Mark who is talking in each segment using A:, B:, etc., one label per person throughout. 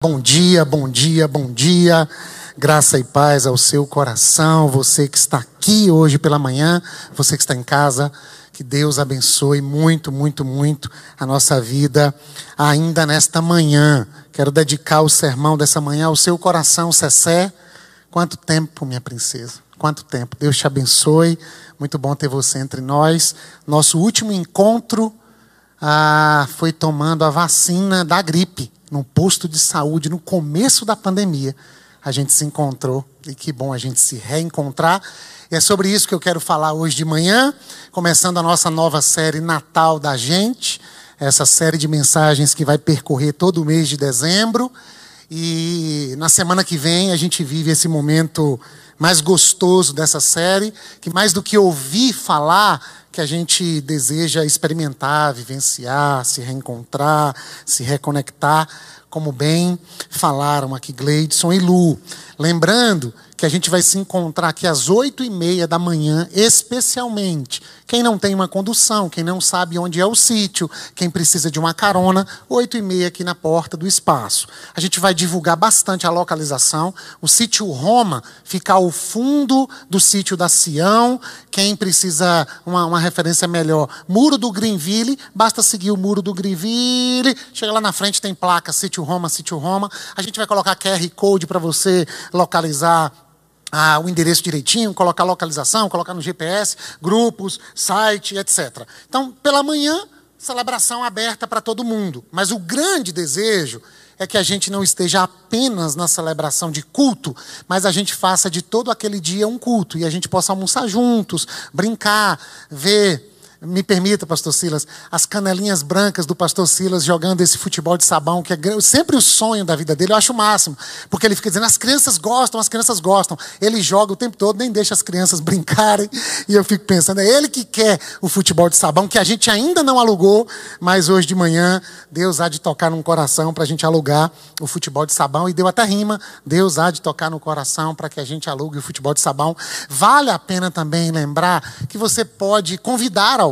A: Bom dia, bom dia, bom dia. Graça e paz ao seu coração. Você que está aqui hoje pela manhã, você que está em casa, que Deus abençoe muito, muito, muito a nossa vida ainda nesta manhã. Quero dedicar o sermão dessa manhã ao seu coração, Cessé. Quanto tempo, minha princesa? Quanto tempo. Deus te abençoe. Muito bom ter você entre nós. Nosso último encontro ah, foi tomando a vacina da gripe num posto de saúde no começo da pandemia. A gente se encontrou e que bom a gente se reencontrar. E é sobre isso que eu quero falar hoje de manhã, começando a nossa nova série Natal da Gente, essa série de mensagens que vai percorrer todo o mês de dezembro. E na semana que vem a gente vive esse momento mais gostoso dessa série, que mais do que ouvir falar, que a gente deseja experimentar, vivenciar, se reencontrar, se reconectar, como bem falaram aqui Gleidson e Lu. Lembrando que a gente vai se encontrar aqui às oito e meia da manhã, especialmente. Quem não tem uma condução, quem não sabe onde é o sítio, quem precisa de uma carona, oito e meia aqui na porta do espaço. A gente vai divulgar bastante a localização. O sítio Roma fica ao fundo do sítio da Sião. Quem precisa uma, uma referência melhor, Muro do Greenville, basta seguir o Muro do Greenville. Chega lá na frente, tem placa Sítio Roma, Sítio Roma. A gente vai colocar QR Code para você localizar ah, o endereço direitinho, colocar localização, colocar no GPS, grupos, site, etc. Então, pela manhã, celebração aberta para todo mundo. Mas o grande desejo é que a gente não esteja apenas na celebração de culto, mas a gente faça de todo aquele dia um culto e a gente possa almoçar juntos, brincar, ver me permita, pastor Silas, as canelinhas brancas do pastor Silas jogando esse futebol de sabão, que é sempre o sonho da vida dele, eu acho o máximo. Porque ele fica dizendo, as crianças gostam, as crianças gostam. Ele joga o tempo todo, nem deixa as crianças brincarem. E eu fico pensando, é ele que quer o futebol de sabão, que a gente ainda não alugou, mas hoje de manhã Deus há de tocar num coração para a gente alugar o futebol de sabão. E deu até rima, Deus há de tocar no coração para que a gente alugue o futebol de sabão. Vale a pena também lembrar que você pode convidar alguém.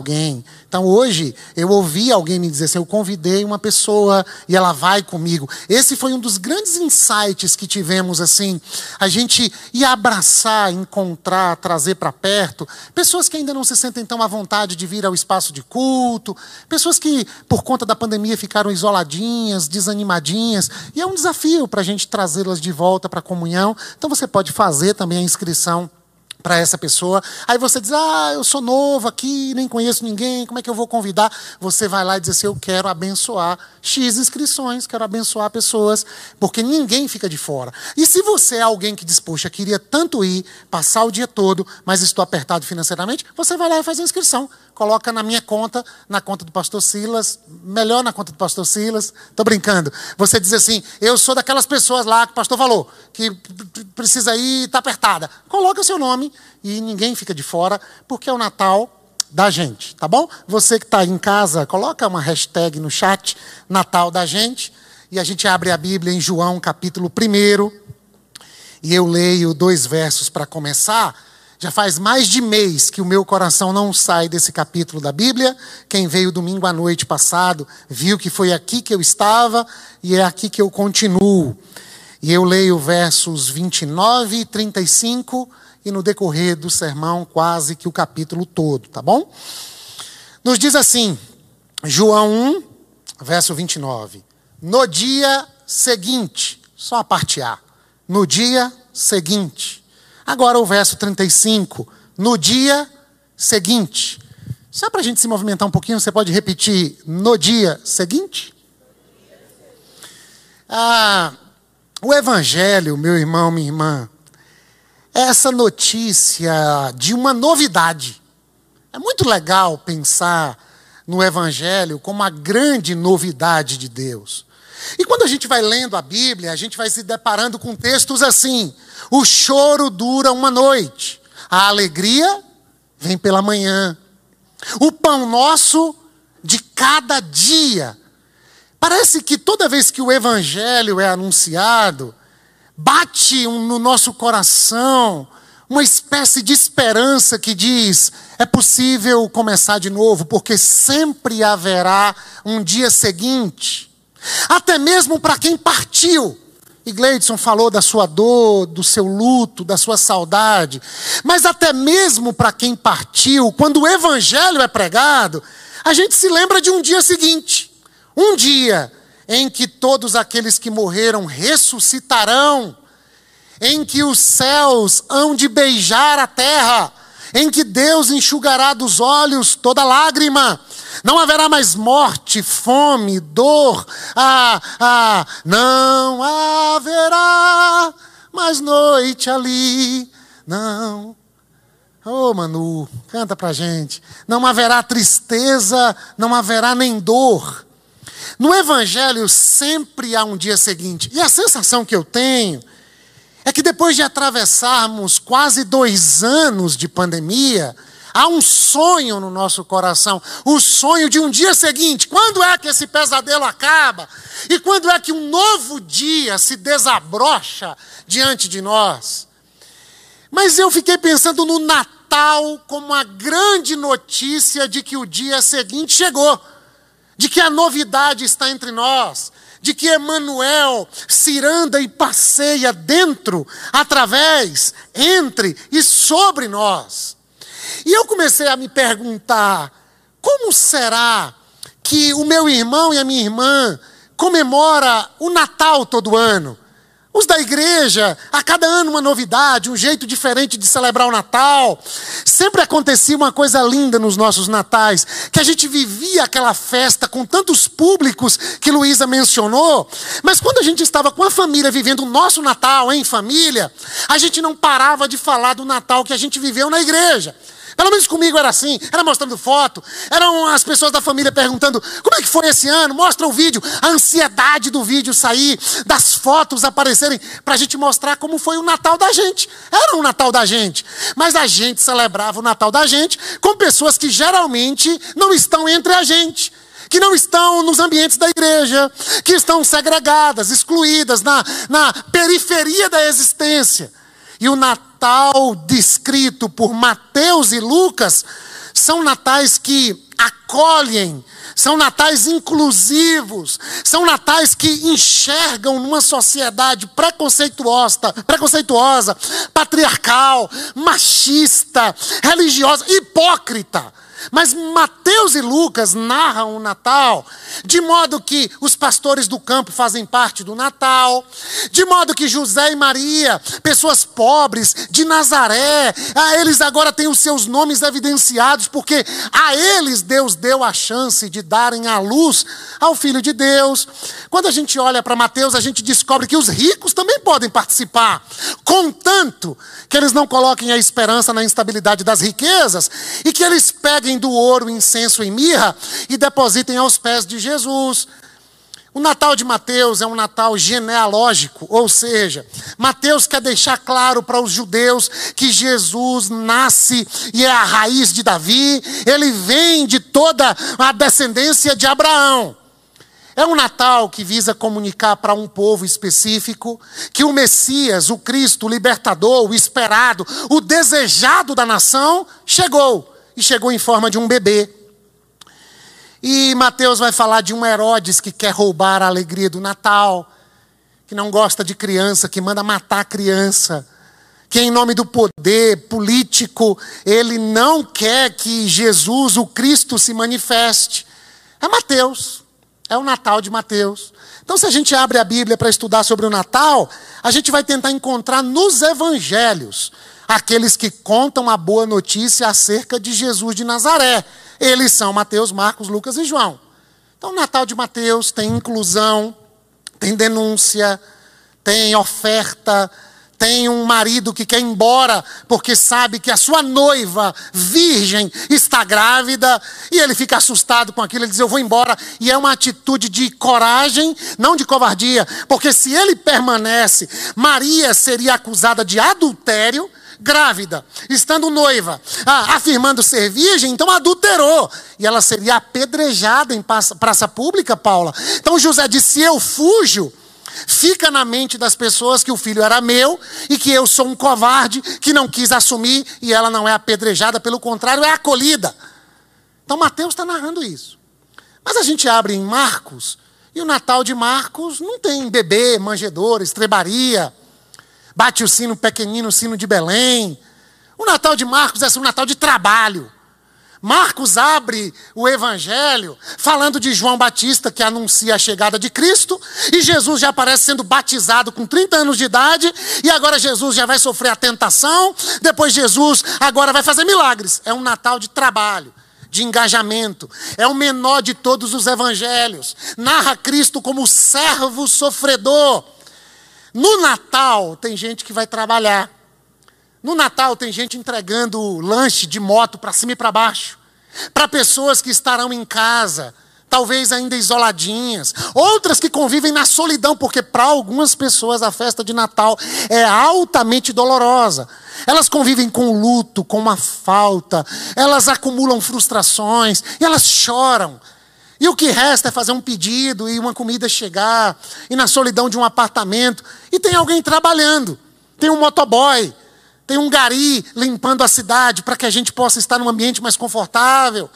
A: Então hoje eu ouvi alguém me dizer assim: eu convidei uma pessoa e ela vai comigo. Esse foi um dos grandes insights que tivemos assim. A gente ia abraçar, encontrar, trazer para perto pessoas que ainda não se sentem tão à vontade de vir ao espaço de culto, pessoas que por conta da pandemia ficaram isoladinhas, desanimadinhas. E é um desafio para a gente trazê-las de volta para a comunhão. Então você pode fazer também a inscrição para essa pessoa. Aí você diz: Ah, eu sou novo aqui, nem conheço ninguém, como é que eu vou convidar? Você vai lá e diz assim: Eu quero abençoar X inscrições, quero abençoar pessoas, porque ninguém fica de fora. E se você é alguém que diz: Poxa, queria tanto ir, passar o dia todo, mas estou apertado financeiramente, você vai lá e faz a inscrição coloca na minha conta, na conta do pastor Silas, melhor na conta do pastor Silas. Estou brincando. Você diz assim: eu sou daquelas pessoas lá que o pastor falou, que precisa ir, está apertada. Coloca seu nome e ninguém fica de fora, porque é o Natal da gente, tá bom? Você que está em casa, coloca uma hashtag no chat, Natal da gente, e a gente abre a Bíblia em João capítulo 1. E eu leio dois versos para começar já faz mais de mês que o meu coração não sai desse capítulo da Bíblia. Quem veio domingo à noite passado viu que foi aqui que eu estava e é aqui que eu continuo. E eu leio versos 29 e 35 e no decorrer do sermão quase que o capítulo todo, tá bom? Nos diz assim, João 1, verso 29. No dia seguinte, só a parte A. No dia seguinte Agora o verso 35. No dia seguinte. Só para a gente se movimentar um pouquinho, você pode repetir no dia seguinte? Ah, o Evangelho, meu irmão, minha irmã, é essa notícia de uma novidade. É muito legal pensar no Evangelho como a grande novidade de Deus. E quando a gente vai lendo a Bíblia, a gente vai se deparando com textos assim: o choro dura uma noite, a alegria vem pela manhã. O pão nosso de cada dia. Parece que toda vez que o evangelho é anunciado, bate no nosso coração uma espécie de esperança que diz: é possível começar de novo, porque sempre haverá um dia seguinte. até mesmo para quem partiu. E Gleidson falou da sua dor, do seu luto, da sua saudade, mas até mesmo para quem partiu, quando o evangelho é pregado, a gente se lembra de um dia seguinte, um dia em que todos aqueles que morreram ressuscitarão, em que os céus hão de beijar a terra, em que Deus enxugará dos olhos toda lágrima, não haverá mais morte, fome, dor, ah, ah, não haverá mais noite ali, não. Oh, Manu, canta pra gente. Não haverá tristeza, não haverá nem dor. No Evangelho sempre há um dia seguinte. E a sensação que eu tenho é que depois de atravessarmos quase dois anos de pandemia, Há um sonho no nosso coração, o sonho de um dia seguinte. Quando é que esse pesadelo acaba? E quando é que um novo dia se desabrocha diante de nós? Mas eu fiquei pensando no Natal como a grande notícia de que o dia seguinte chegou, de que a novidade está entre nós, de que Emmanuel ciranda e passeia dentro, através, entre e sobre nós. E eu comecei a me perguntar: como será que o meu irmão e a minha irmã comemora o Natal todo ano? Os da igreja, a cada ano uma novidade, um jeito diferente de celebrar o Natal. Sempre acontecia uma coisa linda nos nossos natais, que a gente vivia aquela festa com tantos públicos que Luísa mencionou, mas quando a gente estava com a família vivendo o nosso Natal em família, a gente não parava de falar do Natal que a gente viveu na igreja. Pelo menos comigo era assim, era mostrando foto, eram as pessoas da família perguntando: como é que foi esse ano? Mostra o vídeo, a ansiedade do vídeo sair, das fotos aparecerem, para a gente mostrar como foi o Natal da gente. Era o Natal da gente, mas a gente celebrava o Natal da gente com pessoas que geralmente não estão entre a gente que não estão nos ambientes da igreja, que estão segregadas, excluídas, na, na periferia da existência. E o Natal descrito por Mateus e Lucas são natais que acolhem, são natais inclusivos, são natais que enxergam numa sociedade preconceituosa, preconceituosa, patriarcal, machista, religiosa, hipócrita mas Mateus e Lucas narram o Natal de modo que os pastores do campo fazem parte do Natal, de modo que José e Maria, pessoas pobres de Nazaré, a eles agora têm os seus nomes evidenciados, porque a eles Deus deu a chance de darem a luz ao Filho de Deus. Quando a gente olha para Mateus, a gente descobre que os ricos também podem participar, contanto que eles não coloquem a esperança na instabilidade das riquezas e que eles peguem do ouro, incenso e mirra e depositem aos pés de Jesus. O Natal de Mateus é um Natal genealógico, ou seja, Mateus quer deixar claro para os judeus que Jesus nasce e é a raiz de Davi, ele vem de toda a descendência de Abraão. É um Natal que visa comunicar para um povo específico que o Messias, o Cristo, o libertador, o esperado, o desejado da nação, chegou e chegou em forma de um bebê. E Mateus vai falar de um Herodes que quer roubar a alegria do Natal, que não gosta de criança, que manda matar a criança, que em nome do poder político, ele não quer que Jesus, o Cristo, se manifeste. É Mateus, é o Natal de Mateus. Então, se a gente abre a Bíblia para estudar sobre o Natal, a gente vai tentar encontrar nos evangelhos aqueles que contam a boa notícia acerca de Jesus de Nazaré. Eles são Mateus, Marcos, Lucas e João. Então, o Natal de Mateus tem inclusão, tem denúncia, tem oferta, tem um marido que quer ir embora porque sabe que a sua noiva virgem está grávida e ele fica assustado com aquilo, ele diz: Eu vou embora. E é uma atitude de coragem, não de covardia, porque se ele permanece, Maria seria acusada de adultério grávida, estando noiva, ah, afirmando ser virgem, então adulterou. E ela seria apedrejada em praça pública, Paula. Então José disse: Eu fujo. Fica na mente das pessoas que o filho era meu e que eu sou um covarde que não quis assumir e ela não é apedrejada, pelo contrário, é acolhida. Então Mateus está narrando isso. Mas a gente abre em Marcos E o Natal de Marcos não tem bebê, manjedoura, estrebaria, bate o sino pequenino, o sino de Belém. O Natal de Marcos é um Natal de trabalho. Marcos abre o evangelho falando de João Batista, que anuncia a chegada de Cristo, e Jesus já aparece sendo batizado com 30 anos de idade, e agora Jesus já vai sofrer a tentação, depois Jesus agora vai fazer milagres. É um Natal de trabalho de engajamento. É o menor de todos os evangelhos. Narra Cristo como servo sofredor. No Natal, tem gente que vai trabalhar. No Natal, tem gente entregando lanche de moto para cima e para baixo. Para pessoas que estarão em casa talvez ainda isoladinhas, outras que convivem na solidão, porque para algumas pessoas a festa de Natal é altamente dolorosa. Elas convivem com luto, com uma falta, elas acumulam frustrações e elas choram. E o que resta é fazer um pedido e uma comida chegar, e na solidão de um apartamento, e tem alguém trabalhando, tem um motoboy, tem um gari limpando a cidade para que a gente possa estar num ambiente mais confortável.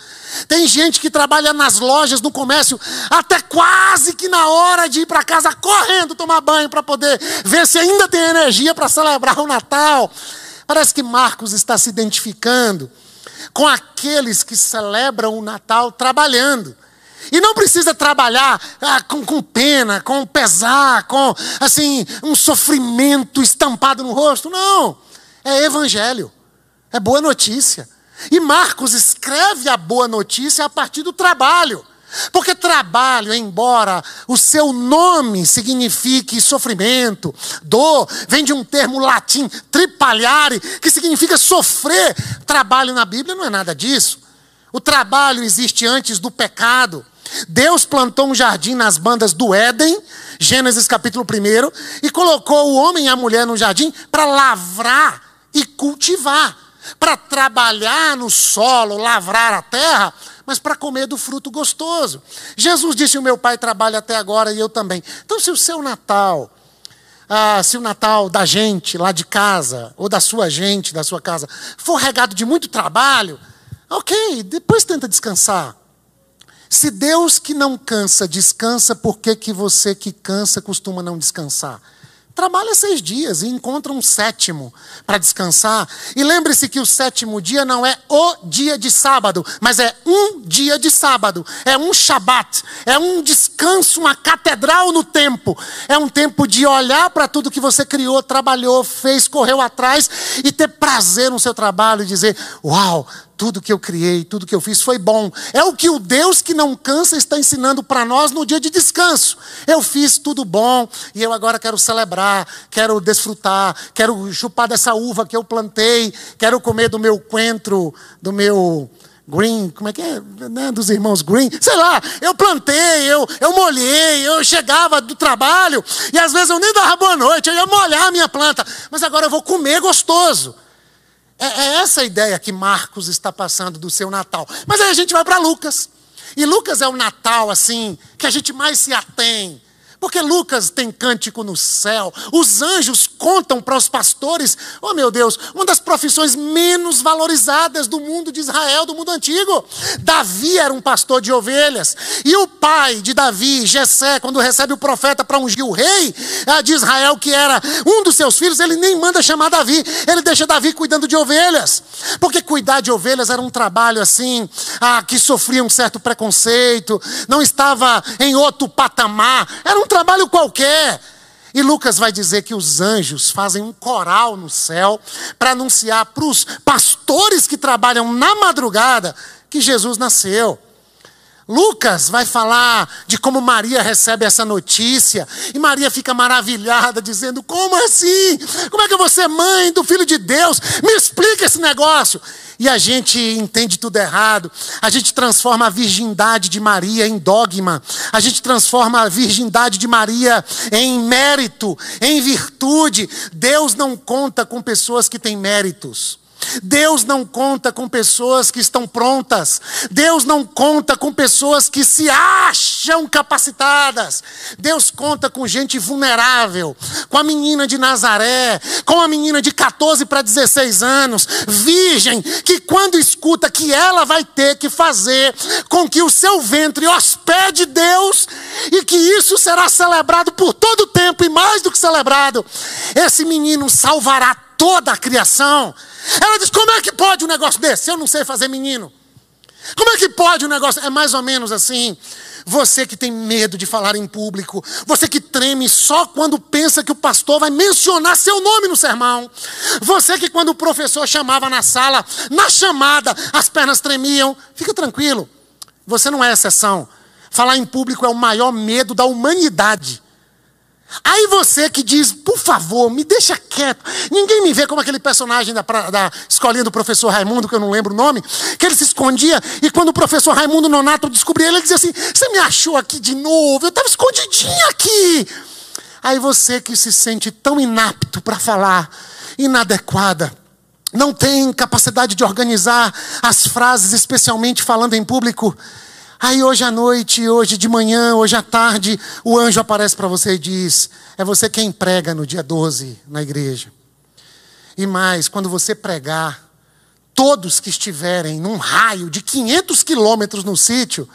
A: Tem gente que trabalha nas lojas, no comércio, até quase que na hora de ir para casa correndo tomar banho para poder ver se ainda tem energia para celebrar o Natal. Parece que Marcos está se identificando com aqueles que celebram o Natal trabalhando. E não precisa trabalhar ah, com, com, pena, com pesar, com assim um sofrimento estampado no rosto. Não. É evangelho. É boa notícia. E Marcos escreve a boa notícia a partir do trabalho. Porque trabalho, embora o seu nome signifique sofrimento, dor, vem de um termo latim, tripalhare, que significa sofrer. Trabalho na Bíblia não é nada disso. O trabalho existe antes do pecado. Deus plantou um jardim nas bandas do Éden, Gênesis capítulo 1, e colocou o homem e a mulher no jardim para lavrar e cultivar, para trabalhar no solo, lavrar a terra, mas para comer do fruto gostoso. Jesus disse: O meu pai trabalha até agora e eu também. Então, se o seu Natal, ah, se o Natal da gente lá de casa, ou da sua gente, da sua casa, for regado de muito trabalho, ok, depois tenta descansar. Se Deus que não cansa descansa, por que, que você que cansa costuma não descansar? Trabalha seis dias e encontra um sétimo para descansar. E lembre-se que o sétimo dia não é o dia de sábado, mas é um dia de sábado. É um Shabat. É um descanso, uma catedral no tempo. É um tempo de olhar para tudo que você criou, trabalhou, fez, correu atrás e ter prazer no seu trabalho e dizer: Uau, tudo que eu criei, tudo que eu fiz foi bom. É o que o Deus que não cansa está ensinando para nós no dia de descanso. Eu fiz tudo bom e eu agora quero celebrar, quero desfrutar, quero chupar dessa uva que eu plantei, quero comer do meu coentro, do meu Green, como é que é? Né? Dos irmãos Green, sei lá, eu plantei, eu, eu molhei, eu chegava do trabalho e às vezes eu nem dava boa noite, eu ia molhar a minha planta, mas agora eu vou comer gostoso. É, é essa a ideia que Marcos está passando do seu Natal. Mas aí a gente vai para Lucas. E Lucas é o Natal, assim, que a gente mais se atém porque Lucas tem cântico no céu, os anjos contam para os pastores, oh meu Deus, uma das profissões menos valorizadas do mundo de Israel, do mundo antigo. Davi era um pastor de ovelhas, e o pai de Davi, Jessé, quando recebe o profeta para ungir o rei ah, de Israel, que era um dos seus filhos, ele nem manda chamar Davi, ele deixa Davi cuidando de ovelhas, porque cuidar de ovelhas era um trabalho assim, ah, que sofria um certo preconceito, não estava em outro patamar, era um trabalho qualquer. E Lucas vai dizer que os anjos fazem um coral no céu para anunciar para os pastores que trabalham na madrugada que Jesus nasceu. Lucas vai falar de como Maria recebe essa notícia, e Maria fica maravilhada, dizendo: Como assim? Como é que você é mãe do filho de Deus? Me explica esse negócio e a gente entende tudo errado. A gente transforma a virgindade de Maria em dogma. A gente transforma a virgindade de Maria em mérito, em virtude. Deus não conta com pessoas que têm méritos. Deus não conta com pessoas que estão prontas. Deus não conta com pessoas que se acham capacitadas. Deus conta com gente vulnerável, com a menina de Nazaré, com a menina de 14 para 16 anos, virgem, que quando escuta que ela vai ter que fazer com que o seu ventre hospede Deus, e que isso será celebrado por todo o tempo e mais do que celebrado. Esse menino salvará toda a criação. Ela diz: Como é que pode um negócio desse? Eu não sei fazer menino. Como é que pode um negócio? É mais ou menos assim. Você que tem medo de falar em público, você que treme só quando pensa que o pastor vai mencionar seu nome no sermão, você que quando o professor chamava na sala, na chamada, as pernas tremiam, fica tranquilo, você não é exceção. Falar em público é o maior medo da humanidade. Aí você que diz, por favor, me deixa quieto. Ninguém me vê como aquele personagem da, da escolinha do professor Raimundo, que eu não lembro o nome, que ele se escondia e quando o professor Raimundo Nonato descobria ele, ele dizia assim: Você me achou aqui de novo? Eu estava escondidinho aqui. Aí você que se sente tão inapto para falar, inadequada, não tem capacidade de organizar as frases, especialmente falando em público. Aí hoje à noite, hoje de manhã, hoje à tarde, o anjo aparece para você e diz: É você quem prega no dia 12 na igreja. E mais, quando você pregar, todos que estiverem num raio de 500 quilômetros no sítio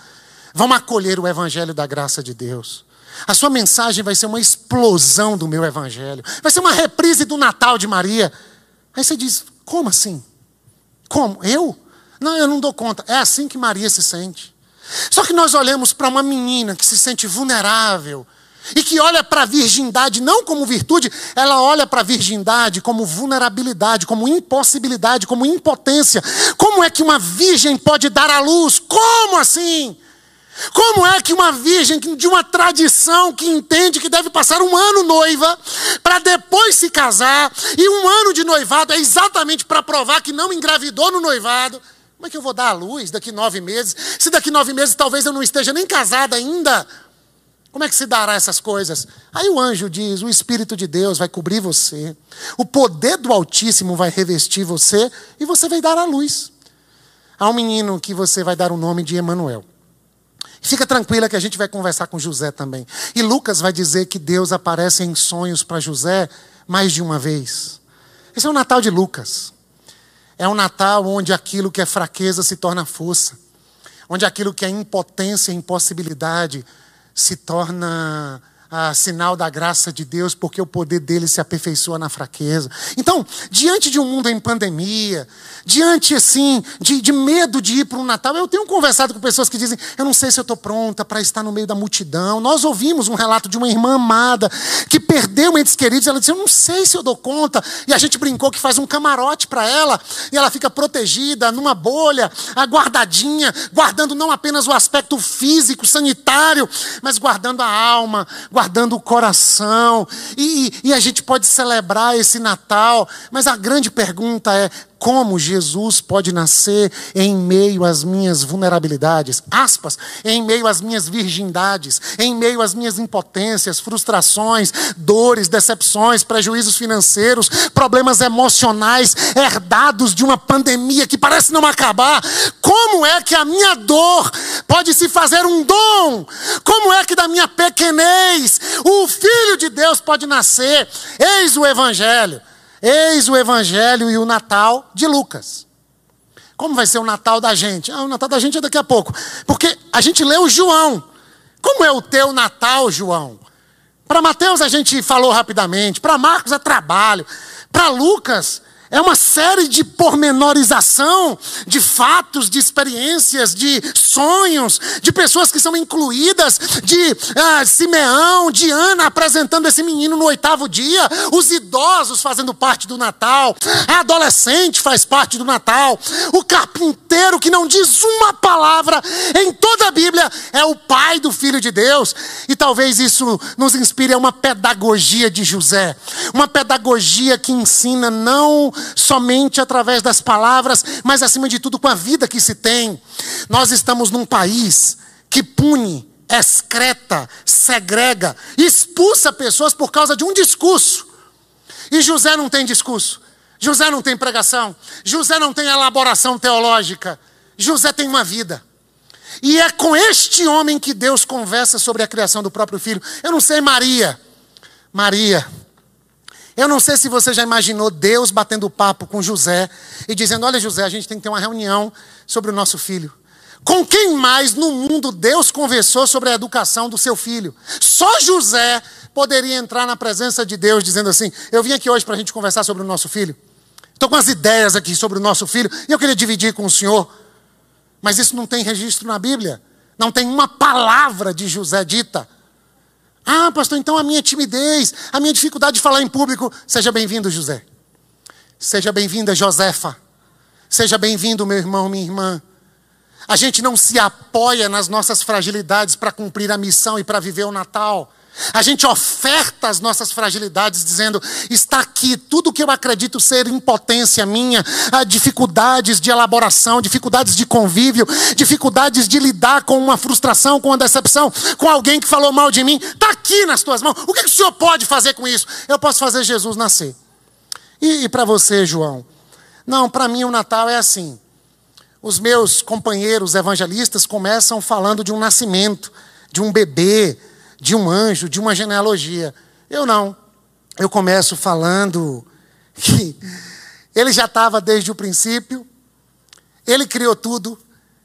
A: vão acolher o evangelho da graça de Deus. A sua mensagem vai ser uma explosão do meu evangelho, vai ser uma reprise do Natal de Maria. Aí você diz: Como assim? Como? Eu? Não, eu não dou conta. É assim que Maria se sente. Só que nós olhamos para uma menina que se sente vulnerável e que olha para a virgindade não como virtude, ela olha para a virgindade como vulnerabilidade, como impossibilidade, como impotência. Como é que uma virgem pode dar à luz? Como assim? Como é que uma virgem de uma tradição que entende que deve passar um ano noiva para depois se casar, e um ano de noivado é exatamente para provar que não engravidou no noivado, como é que eu vou dar à luz daqui nove meses? Se daqui nove meses talvez eu não esteja nem casada ainda. Como é que se dará essas coisas? Aí o anjo diz: o Espírito de Deus vai cobrir você, o poder do Altíssimo vai revestir você e você vai dar à luz. Há um menino que você vai dar o nome de Emanuel. Fica tranquila que a gente vai conversar com José também. E Lucas vai dizer que Deus aparece em sonhos para José mais de uma vez. Esse é o Natal de Lucas. É um Natal onde aquilo que é fraqueza se torna força, onde aquilo que é impotência e impossibilidade se torna ah, sinal da graça de Deus, porque o poder dele se aperfeiçoa na fraqueza. Então, diante de um mundo em pandemia, diante assim de, de medo de ir para um Natal, eu tenho conversado com pessoas que dizem: eu não sei se eu estou pronta para estar no meio da multidão. Nós ouvimos um relato de uma irmã amada que perdeu entes queridos. Ela disse: eu não sei se eu dou conta. E a gente brincou que faz um camarote para ela e ela fica protegida numa bolha, aguardadinha, guardando não apenas o aspecto físico, sanitário, mas guardando a alma, guardando guardando o coração. E, e a gente pode celebrar esse Natal, mas a grande pergunta é: como Jesus pode nascer em meio às minhas vulnerabilidades, aspas, em meio às minhas virgindades, em meio às minhas impotências, frustrações, dores, decepções, prejuízos financeiros, problemas emocionais herdados de uma pandemia que parece não acabar. Como é que a minha dor pode se fazer um dom? Como é que da minha pequenez o Filho de Deus pode nascer? Eis o Evangelho. Eis o Evangelho e o Natal de Lucas. Como vai ser o Natal da gente? Ah, o Natal da gente é daqui a pouco. Porque a gente leu João. Como é o teu Natal, João? Para Mateus a gente falou rapidamente. Para Marcos é trabalho. Para Lucas é uma série de pormenorização de fatos, de experiências, de sonhos, de pessoas que são incluídas, de ah, Simeão, de Ana apresentando esse menino no oitavo dia, os idosos fazendo parte do Natal, a adolescente faz parte do Natal, o carpinteiro que não diz uma palavra em toda a Bíblia é o pai do Filho de Deus. E talvez isso nos inspire a uma pedagogia de José, uma pedagogia que ensina não somente através das palavras, mas acima de tudo com a vida que se tem. Nós estamos num país que pune, excreta, segrega, expulsa pessoas por causa de um discurso. E José não tem discurso. José não tem pregação. José não tem elaboração teológica. José tem uma vida. E é com este homem que Deus conversa sobre a criação do próprio filho. Eu não sei, Maria. Maria eu não sei se você já imaginou Deus batendo papo com José e dizendo: Olha, José, a gente tem que ter uma reunião sobre o nosso filho. Com quem mais no mundo Deus conversou sobre a educação do seu filho? Só José poderia entrar na presença de Deus dizendo assim: Eu vim aqui hoje para a gente conversar sobre o nosso filho. Estou com as ideias aqui sobre o nosso filho e eu queria dividir com o senhor. Mas isso não tem registro na Bíblia. Não tem uma palavra de José dita. Ah, pastor, então a minha timidez, a minha dificuldade de falar em público. Seja bem-vindo, José. Seja bem-vinda, Josefa. Seja bem-vindo, meu irmão, minha irmã. A gente não se apoia nas nossas fragilidades para cumprir a missão e para viver o Natal. A gente oferta as nossas fragilidades, dizendo: está aqui tudo que eu acredito ser impotência minha, dificuldades de elaboração, dificuldades de convívio, dificuldades de lidar com uma frustração, com uma decepção, com alguém que falou mal de mim. Está aqui nas tuas mãos. O que, que, o senhor pode fazer com isso? Eu posso fazer Jesus nascer. E, e para você, João? Não, para mim o Natal é assim. Os meus companheiros evangelistas começam falando de um nascimento, de um bebê de um anjo, de uma genealogia. Eu não. Eu começo falando que ele já estava desde o princípio, ele criou tudo,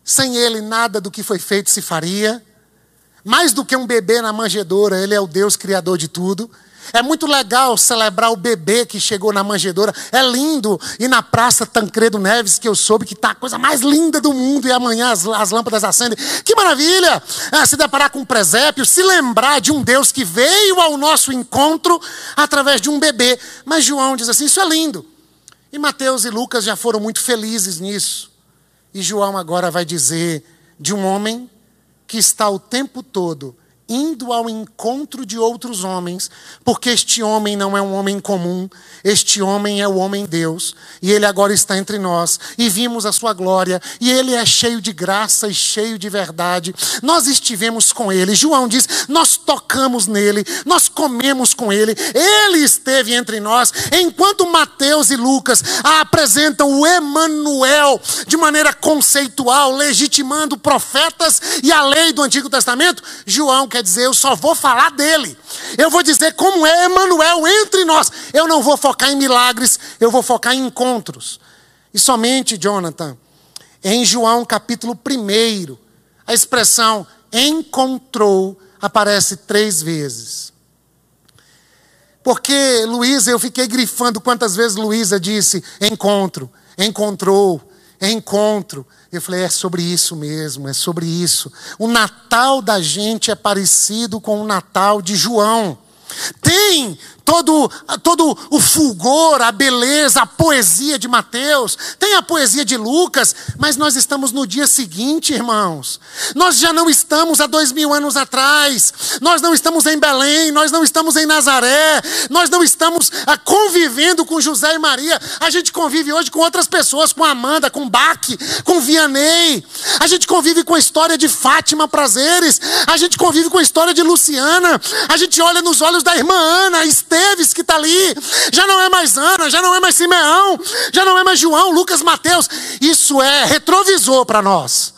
A: sem ele nada do que foi feito se faria. Mais do que um bebê na manjedoura, ele é o Deus criador de tudo. É muito legal celebrar o bebê que chegou na manjedoura. É lindo. E na Praça Tancredo Neves, que eu soube que está a coisa mais linda do mundo, e amanhã as, as lâmpadas acendem. Que maravilha! É, se deparar com um presépio, se lembrar de um Deus que veio ao nosso encontro através de um bebê. Mas João diz assim: isso é lindo. E Mateus e Lucas já foram muito felizes nisso. E João agora vai dizer de um homem que está o tempo todo indo ao encontro de outros homens, porque este homem não é um homem comum, este homem é o homem Deus, e ele agora está entre nós, e vimos a sua glória, e ele é cheio de graça e cheio de verdade. Nós estivemos com ele. João diz: nós tocamos nele, nós comemos com ele, ele esteve entre nós, enquanto Mateus e Lucas apresentam o Emanuel de maneira conceitual, legitimando profetas e a lei do Antigo Testamento, João quer quer dizer, eu só vou falar dele. Eu vou dizer como é Emmanuel entre nós. Eu não vou focar em milagres, eu vou focar em encontros. E somente, Jonathan, em João capítulo 1, a expressão encontrou aparece três vezes. Porque Luísa, eu fiquei grifando quantas vezes Luísa disse encontro, encontrou, encontro. Eu falei, é sobre isso mesmo, é sobre isso. O Natal da gente é parecido com o Natal de João. Tem todo, todo o fulgor, a beleza, a poesia de Mateus, tem a poesia de Lucas, mas nós estamos no dia seguinte, irmãos. Nós já não estamos há dois mil anos atrás, nós não estamos em Belém, nós não estamos em Nazaré, nós não estamos ah, convivendo com José e Maria. A gente convive hoje com outras pessoas, com Amanda, com Baque, com Vianney. A gente convive com a história de Fátima Prazeres, a gente convive com a história de Luciana, a gente olha nos olhos da irmã Ana, Esther Esteves que está ali, já não é mais Ana, já não é mais Simeão, já não é mais João, Lucas, Mateus. Isso é retrovisor para nós.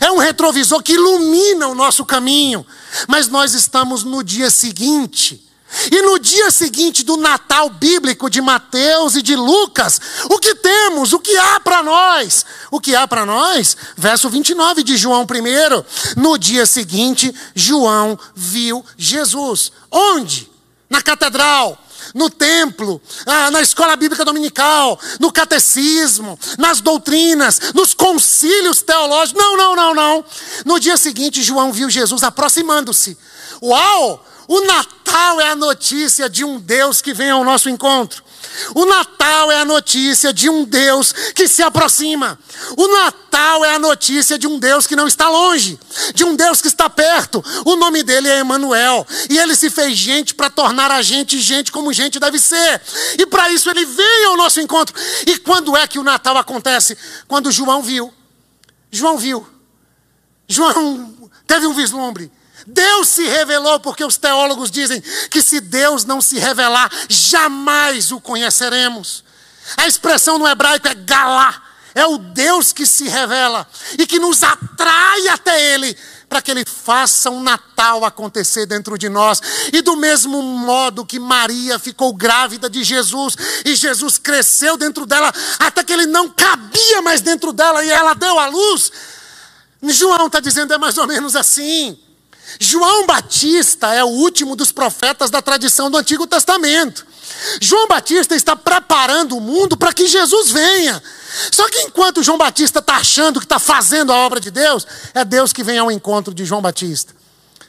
A: É um retrovisor que ilumina o nosso caminho. Mas nós estamos no dia seguinte. E no dia seguinte do Natal bíblico de Mateus e de Lucas, o que temos? O que há para nós? O que há para nós? Verso 29 de João 1. No dia seguinte, João viu Jesus. Onde? Na catedral, no templo, ah, na escola bíblica dominical, no catecismo, nas doutrinas, nos concílios teológicos. Não, não, não, não. No dia seguinte, João viu Jesus aproximando-se. Uau! O Natal é a notícia de um Deus que vem ao nosso encontro. O Natal é a notícia de um Deus que se aproxima. O Natal é a notícia de um Deus que não está longe, de um Deus que está perto. O nome dele é Emanuel, e ele se fez gente para tornar a gente gente como gente deve ser. E para isso ele veio ao nosso encontro. E quando é que o Natal acontece? Quando João viu. João viu. João teve um vislumbre. Deus se revelou, porque os teólogos dizem que se Deus não se revelar, jamais o conheceremos. A expressão no hebraico é galá, é o Deus que se revela e que nos atrai até Ele, para que Ele faça um Natal acontecer dentro de nós. E do mesmo modo que Maria ficou grávida de Jesus e Jesus cresceu dentro dela, até que Ele não cabia mais dentro dela e ela deu à luz João está dizendo é mais ou menos assim. João Batista é o último dos profetas da tradição do Antigo Testamento. João Batista está preparando o mundo para que Jesus venha. Só que enquanto João Batista está achando que está fazendo a obra de Deus, é Deus que vem ao encontro de João Batista.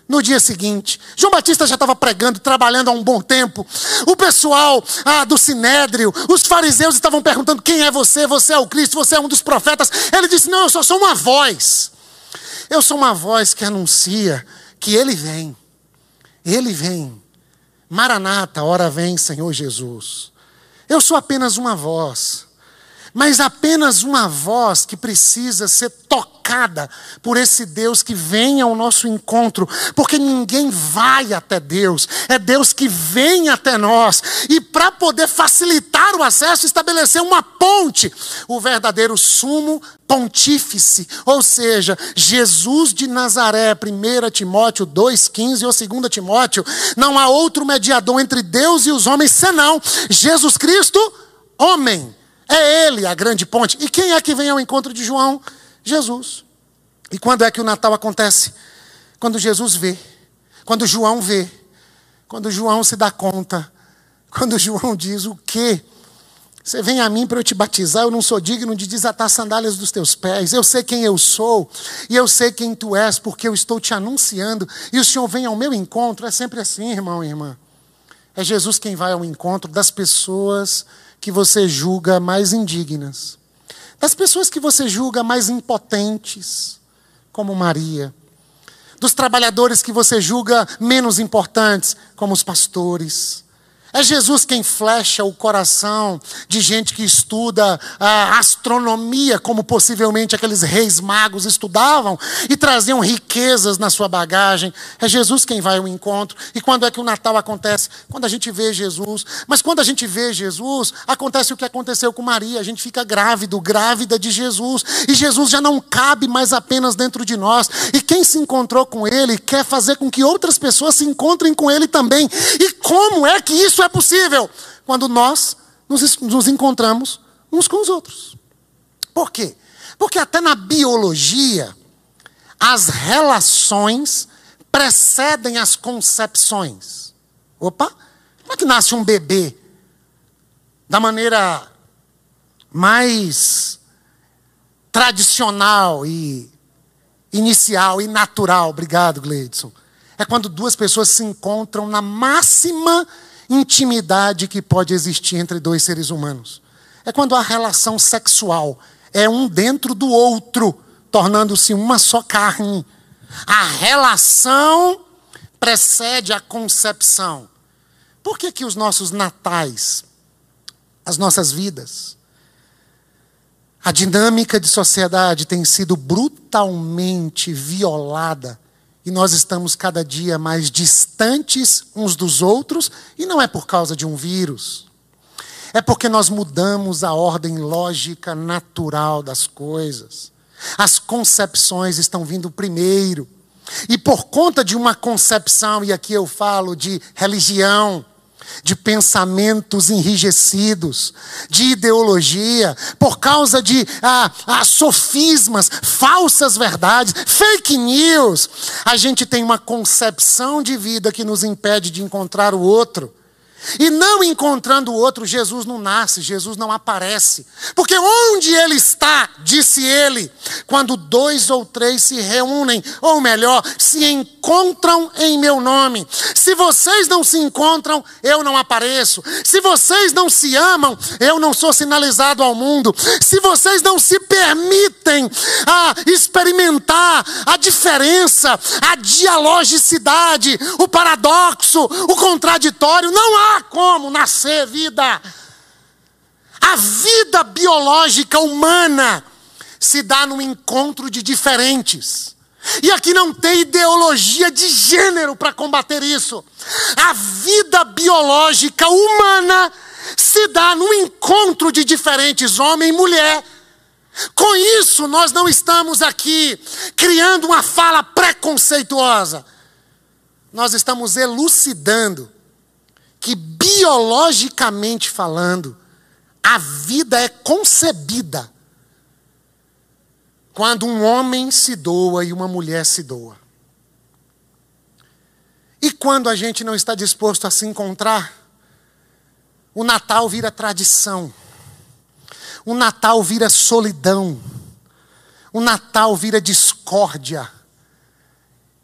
A: No dia seguinte, João Batista já estava pregando, trabalhando há um bom tempo. O pessoal ah, do Sinédrio, os fariseus estavam perguntando: quem é você? Você é o Cristo? Você é um dos profetas? Ele disse: Não, eu só sou uma voz. Eu sou uma voz que anuncia que ele vem. Ele vem. Maranata, hora vem, Senhor Jesus. Eu sou apenas uma voz, mas apenas uma voz que precisa ser tocada por esse Deus que vem ao nosso encontro, porque ninguém vai até Deus, é Deus que vem até nós, e para poder facilitar o acesso, estabelecer uma ponte, o verdadeiro sumo pontífice, ou seja, Jesus de Nazaré, 1 Timóteo 2,15 ou 2 Timóteo, não há outro mediador entre Deus e os homens senão Jesus Cristo, homem. É Ele a grande ponte. E quem é que vem ao encontro de João? Jesus. E quando é que o Natal acontece? Quando Jesus vê, quando João vê, quando João se dá conta, quando João diz o quê? Você vem a mim para eu te batizar, eu não sou digno de desatar as sandálias dos teus pés. Eu sei quem eu sou e eu sei quem tu és, porque eu estou te anunciando. E o Senhor vem ao meu encontro. É sempre assim, irmão e irmã. É Jesus quem vai ao encontro das pessoas que você julga mais indignas, das pessoas que você julga mais impotentes, como Maria, dos trabalhadores que você julga menos importantes, como os pastores é Jesus quem flecha o coração de gente que estuda a astronomia, como possivelmente aqueles reis magos estudavam, e traziam riquezas na sua bagagem. É Jesus quem vai ao encontro. E quando é que o Natal acontece? Quando a gente vê Jesus. Mas quando a gente vê Jesus, acontece o que aconteceu com Maria. A gente fica grávido, grávida de Jesus. E Jesus já não cabe mais apenas dentro de nós. E quem se encontrou com Ele quer fazer com que outras pessoas se encontrem com Ele também. E como é que isso isso é possível quando nós nos, nos encontramos uns com os outros. Por quê? Porque até na biologia, as relações precedem as concepções. Opa, como é que nasce um bebê da maneira mais tradicional e inicial e natural? Obrigado, Gleidson. É quando duas pessoas se encontram na máxima intimidade que pode existir entre dois seres humanos. É quando a relação sexual é um dentro do outro, tornando-se uma só carne. A relação precede a concepção. Por que, que os nossos natais, as nossas vidas, a dinâmica de sociedade tem sido brutalmente violada e nós estamos cada dia mais distantes uns dos outros, e não é por causa de um vírus. É porque nós mudamos a ordem lógica natural das coisas. As concepções estão vindo primeiro. E por conta de uma concepção, e aqui eu falo de religião, de pensamentos enrijecidos, de ideologia, por causa de ah, ah, sofismas, falsas verdades, fake news. A gente tem uma concepção de vida que nos impede de encontrar o outro. E não encontrando o outro, Jesus não nasce, Jesus não aparece. Porque onde ele está, disse ele, quando dois ou três se reúnem, ou melhor, se encontram em meu nome. Se vocês não se encontram, eu não apareço. Se vocês não se amam, eu não sou sinalizado ao mundo. Se vocês não se permitem a experimentar a diferença, a dialogicidade, o paradoxo, o contraditório, não há como nascer vida. A vida biológica humana se dá no encontro de diferentes. E aqui não tem ideologia de gênero para combater isso. A vida biológica humana se dá no encontro de diferentes, homem e mulher. Com isso, nós não estamos aqui criando uma fala preconceituosa. Nós estamos elucidando que biologicamente falando, a vida é concebida quando um homem se doa e uma mulher se doa. E quando a gente não está disposto a se encontrar, o Natal vira tradição, o Natal vira solidão, o Natal vira discórdia.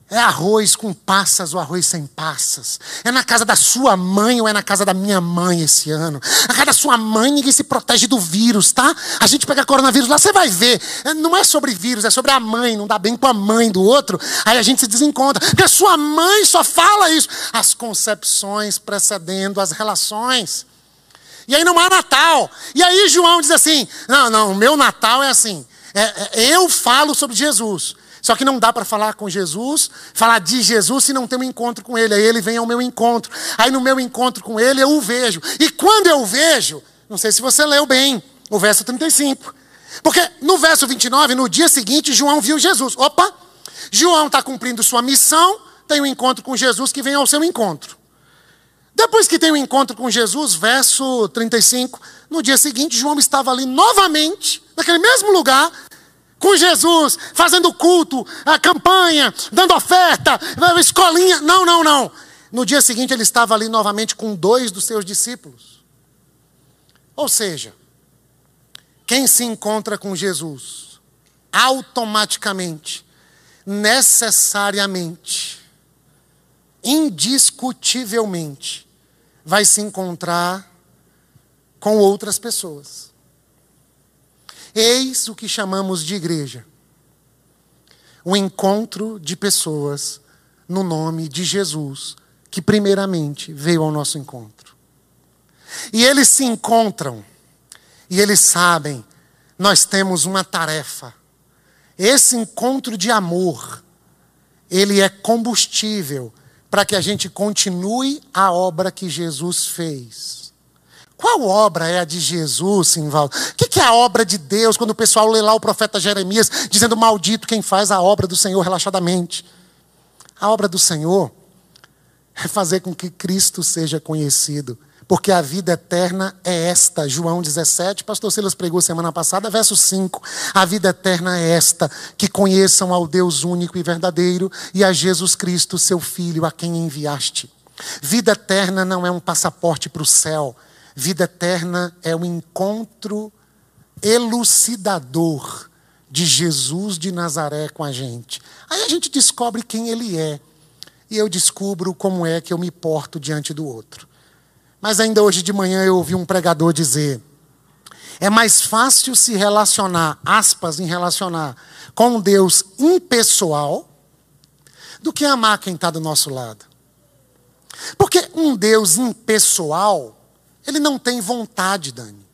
A: É arroz com passas ou arroz sem passas. É na casa da sua mãe ou é na casa da minha mãe esse ano. Na casa da sua mãe ninguém se protege do vírus, tá? A gente pega coronavírus lá, você vai ver. É, não é sobre vírus, é sobre a mãe. Não dá bem com a mãe do outro. Aí a gente se desencontra. Porque a sua mãe só fala isso. As concepções precedendo as relações. E aí não há Natal. E aí João diz assim: não, não, o meu Natal é assim. É, é, eu falo sobre Jesus. Só que não dá para falar com Jesus, falar de Jesus se não tem um encontro com Ele. Aí Ele vem ao meu encontro. Aí no meu encontro com Ele eu o vejo. E quando eu o vejo, não sei se você leu bem, o verso 35. Porque no verso 29, no dia seguinte, João viu Jesus. Opa! João está cumprindo sua missão, tem um encontro com Jesus que vem ao seu encontro. Depois que tem o um encontro com Jesus, verso 35, no dia seguinte, João estava ali novamente, naquele mesmo lugar, com Jesus, fazendo culto, a campanha, dando oferta, escolinha. Não, não, não. No dia seguinte ele estava ali novamente com dois dos seus discípulos. Ou seja, quem se encontra com Jesus, automaticamente, necessariamente, indiscutivelmente, vai se encontrar com outras pessoas. Eis o que chamamos de igreja. Um encontro de pessoas no nome de Jesus, que primeiramente veio ao nosso encontro. E eles se encontram, e eles sabem, nós temos uma tarefa. Esse encontro de amor, ele é combustível para que a gente continue a obra que Jesus fez. Qual obra é a de Jesus, Simvaldo? O que é a obra de Deus quando o pessoal lê lá o profeta Jeremias dizendo maldito quem faz a obra do Senhor relaxadamente? A obra do Senhor é fazer com que Cristo seja conhecido, porque a vida eterna é esta. João 17, pastor Silas pregou semana passada, verso 5. A vida eterna é esta: que conheçam ao Deus único e verdadeiro e a Jesus Cristo, seu Filho, a quem enviaste. Vida eterna não é um passaporte para o céu. Vida eterna é o encontro elucidador de Jesus de Nazaré com a gente. Aí a gente descobre quem ele é. E eu descubro como é que eu me porto diante do outro. Mas ainda hoje de manhã eu ouvi um pregador dizer: é mais fácil se relacionar, aspas, em relacionar com um Deus impessoal do que amar quem está do nosso lado. Porque um Deus impessoal ele não tem vontade, Dani.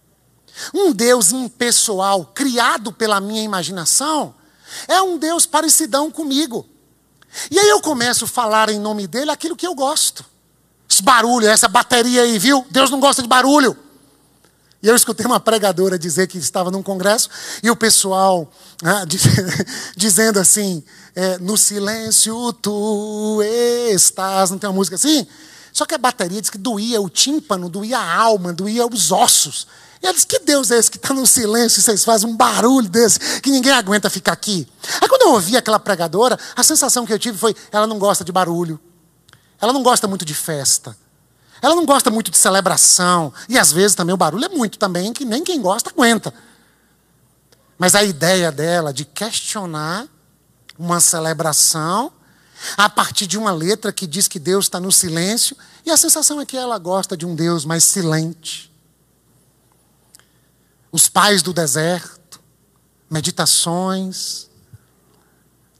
A: Um Deus impessoal, criado pela minha imaginação, é um Deus parecidão comigo. E aí eu começo a falar em nome dele aquilo que eu gosto. Esse barulho, essa bateria aí, viu? Deus não gosta de barulho. E eu escutei uma pregadora dizer que estava num congresso e o pessoal ah, dizendo assim: é, no silêncio tu estás. Não tem uma música assim? Só que a bateria diz que doía o tímpano, doía a alma, doía os ossos. E ela disse: Que Deus é esse que está no silêncio e vocês fazem um barulho desse que ninguém aguenta ficar aqui? Aí quando eu ouvi aquela pregadora, a sensação que eu tive foi: ela não gosta de barulho. Ela não gosta muito de festa. Ela não gosta muito de celebração. E às vezes também o barulho é muito também, que nem quem gosta aguenta. Mas a ideia dela de questionar uma celebração a partir de uma letra que diz que Deus está no silêncio, e a sensação é que ela gosta de um Deus mais silente. Os pais do deserto, meditações,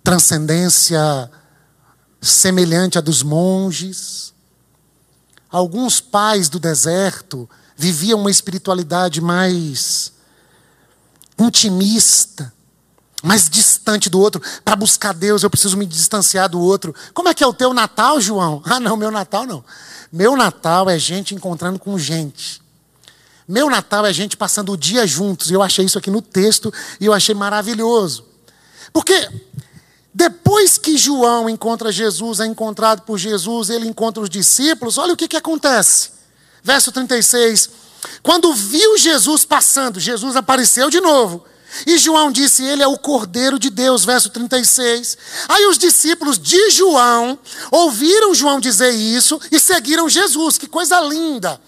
A: transcendência semelhante à dos monges. Alguns pais do deserto viviam uma espiritualidade mais intimista, mais distante do outro. Para buscar Deus, eu preciso me distanciar do outro. Como é que é o teu Natal, João? Ah, não, meu Natal não. Meu Natal é gente encontrando com gente. Meu Natal é gente passando o dia juntos. Eu achei isso aqui no texto e eu achei maravilhoso. Porque depois que João encontra Jesus, é encontrado por Jesus, ele encontra os discípulos, olha o que, que acontece. Verso 36. Quando viu Jesus passando, Jesus apareceu de novo E João disse: Ele é o Cordeiro de Deus, verso 36. Aí os discípulos de João ouviram João dizer isso e seguiram Jesus. Que coisa linda!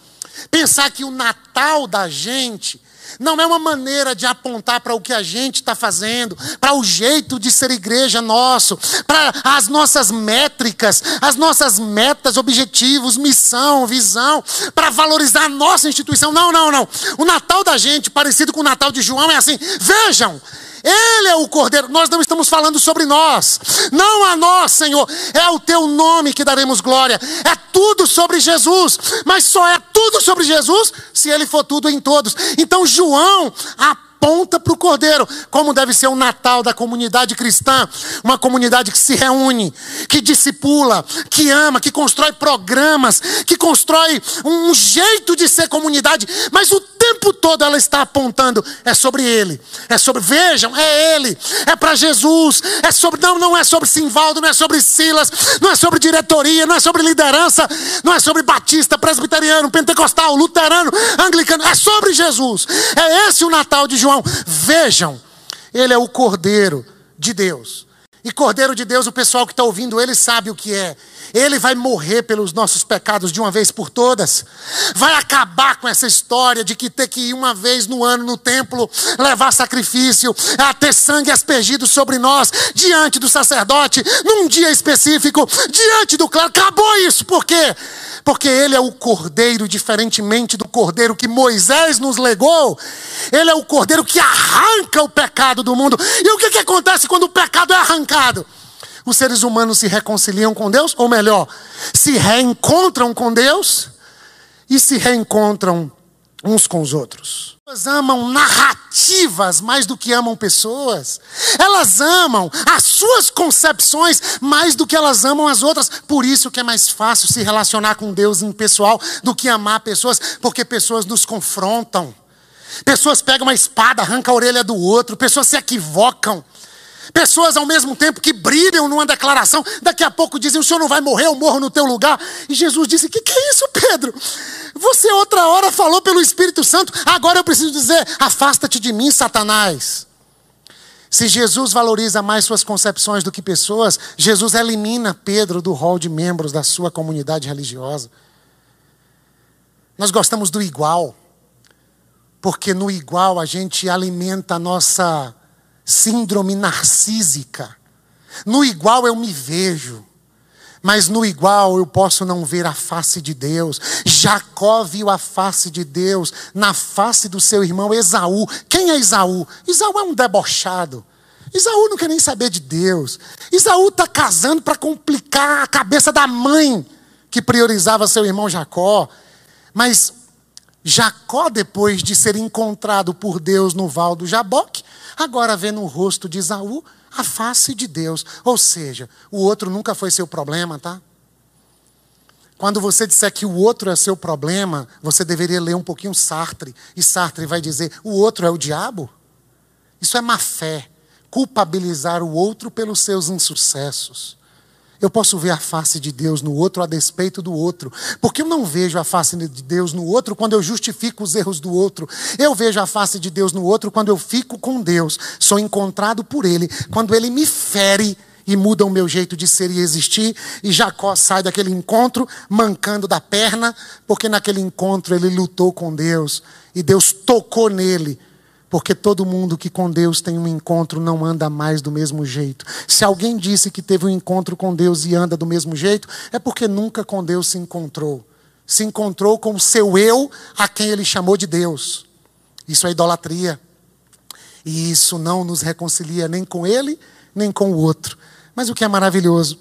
A: Pensar que o Natal da gente não é uma maneira de apontar para o que a gente está fazendo, para o jeito de ser igreja nosso, para as nossas métricas, as nossas metas, objetivos, missão, visão, para valorizar a nossa instituição. Não, não, não. O Natal da gente, parecido com o Natal de João, é assim: vejam, ele é o Cordeiro. Nós não estamos falando sobre nós. Não a nós, Senhor. É o teu nome que daremos glória. É tudo sobre Jesus. Mas só é tudo sobre Jesus se ele for tudo em todos. Então, João, a aponta para o Cordeiro, como deve ser o Natal da comunidade cristã, uma comunidade que se reúne, que discipula, que ama, que constrói programas, que constrói um jeito de ser comunidade, mas o tempo todo ela está apontando é sobre ele, é sobre vejam, é ele, é para Jesus, é sobre não, não é sobre Simvaldo, não é sobre Silas, não é sobre diretoria, não é sobre liderança, não é sobre batista, presbiteriano, pentecostal, luterano, anglicano, é sobre Jesus. É esse o Natal de João João: Vejam, ele é o Cordeiro de Deus. E Cordeiro de Deus, o pessoal que está ouvindo ele sabe o que é. Ele vai morrer pelos nossos pecados de uma vez por todas. Vai acabar com essa história de que ter que ir uma vez no ano no templo, levar sacrifício, a ter sangue aspergido sobre nós, diante do sacerdote, num dia específico, diante do clero. Acabou isso. Por quê? Porque ele é o cordeiro, diferentemente do cordeiro que Moisés nos legou. Ele é o cordeiro que arranca o pecado do mundo. E o que, que acontece quando o pecado é arrancado? Os seres humanos se reconciliam com Deus, ou melhor, se reencontram com Deus e se reencontram uns com os outros. Elas amam narrativas mais do que amam pessoas. Elas amam as suas concepções mais do que elas amam as outras. Por isso que é mais fácil se relacionar com Deus em pessoal do que amar pessoas, porque pessoas nos confrontam. Pessoas pegam uma espada, arrancam a orelha do outro, pessoas se equivocam. Pessoas ao mesmo tempo que brilham numa declaração, daqui a pouco dizem: O senhor não vai morrer, eu morro no teu lugar. E Jesus disse: Que que é isso, Pedro? Você outra hora falou pelo Espírito Santo, agora eu preciso dizer: Afasta-te de mim, Satanás. Se Jesus valoriza mais suas concepções do que pessoas, Jesus elimina Pedro do rol de membros da sua comunidade religiosa. Nós gostamos do igual, porque no igual a gente alimenta a nossa síndrome narcísica. No igual eu me vejo, mas no igual eu posso não ver a face de Deus. Jacó viu a face de Deus na face do seu irmão Esaú. Quem é Esaú? Esaú é um debochado. Esaú não quer nem saber de Deus. Esaú está casando para complicar a cabeça da mãe que priorizava seu irmão Jacó. Mas Jacó, depois de ser encontrado por Deus no val do Jaboque, Agora vê no rosto de Isaú a face de Deus. Ou seja, o outro nunca foi seu problema, tá? Quando você disser que o outro é seu problema, você deveria ler um pouquinho Sartre. E Sartre vai dizer: o outro é o diabo? Isso é má fé. Culpabilizar o outro pelos seus insucessos. Eu posso ver a face de Deus no outro a despeito do outro. Porque eu não vejo a face de Deus no outro quando eu justifico os erros do outro. Eu vejo a face de Deus no outro quando eu fico com Deus. Sou encontrado por Ele. Quando Ele me fere e muda o meu jeito de ser e existir. E Jacó sai daquele encontro mancando da perna, porque naquele encontro ele lutou com Deus. E Deus tocou nele porque todo mundo que com Deus tem um encontro não anda mais do mesmo jeito. Se alguém disse que teve um encontro com Deus e anda do mesmo jeito, é porque nunca com Deus se encontrou. Se encontrou com o seu eu, a quem ele chamou de Deus. Isso é idolatria. E isso não nos reconcilia nem com ele, nem com o outro. Mas o que é maravilhoso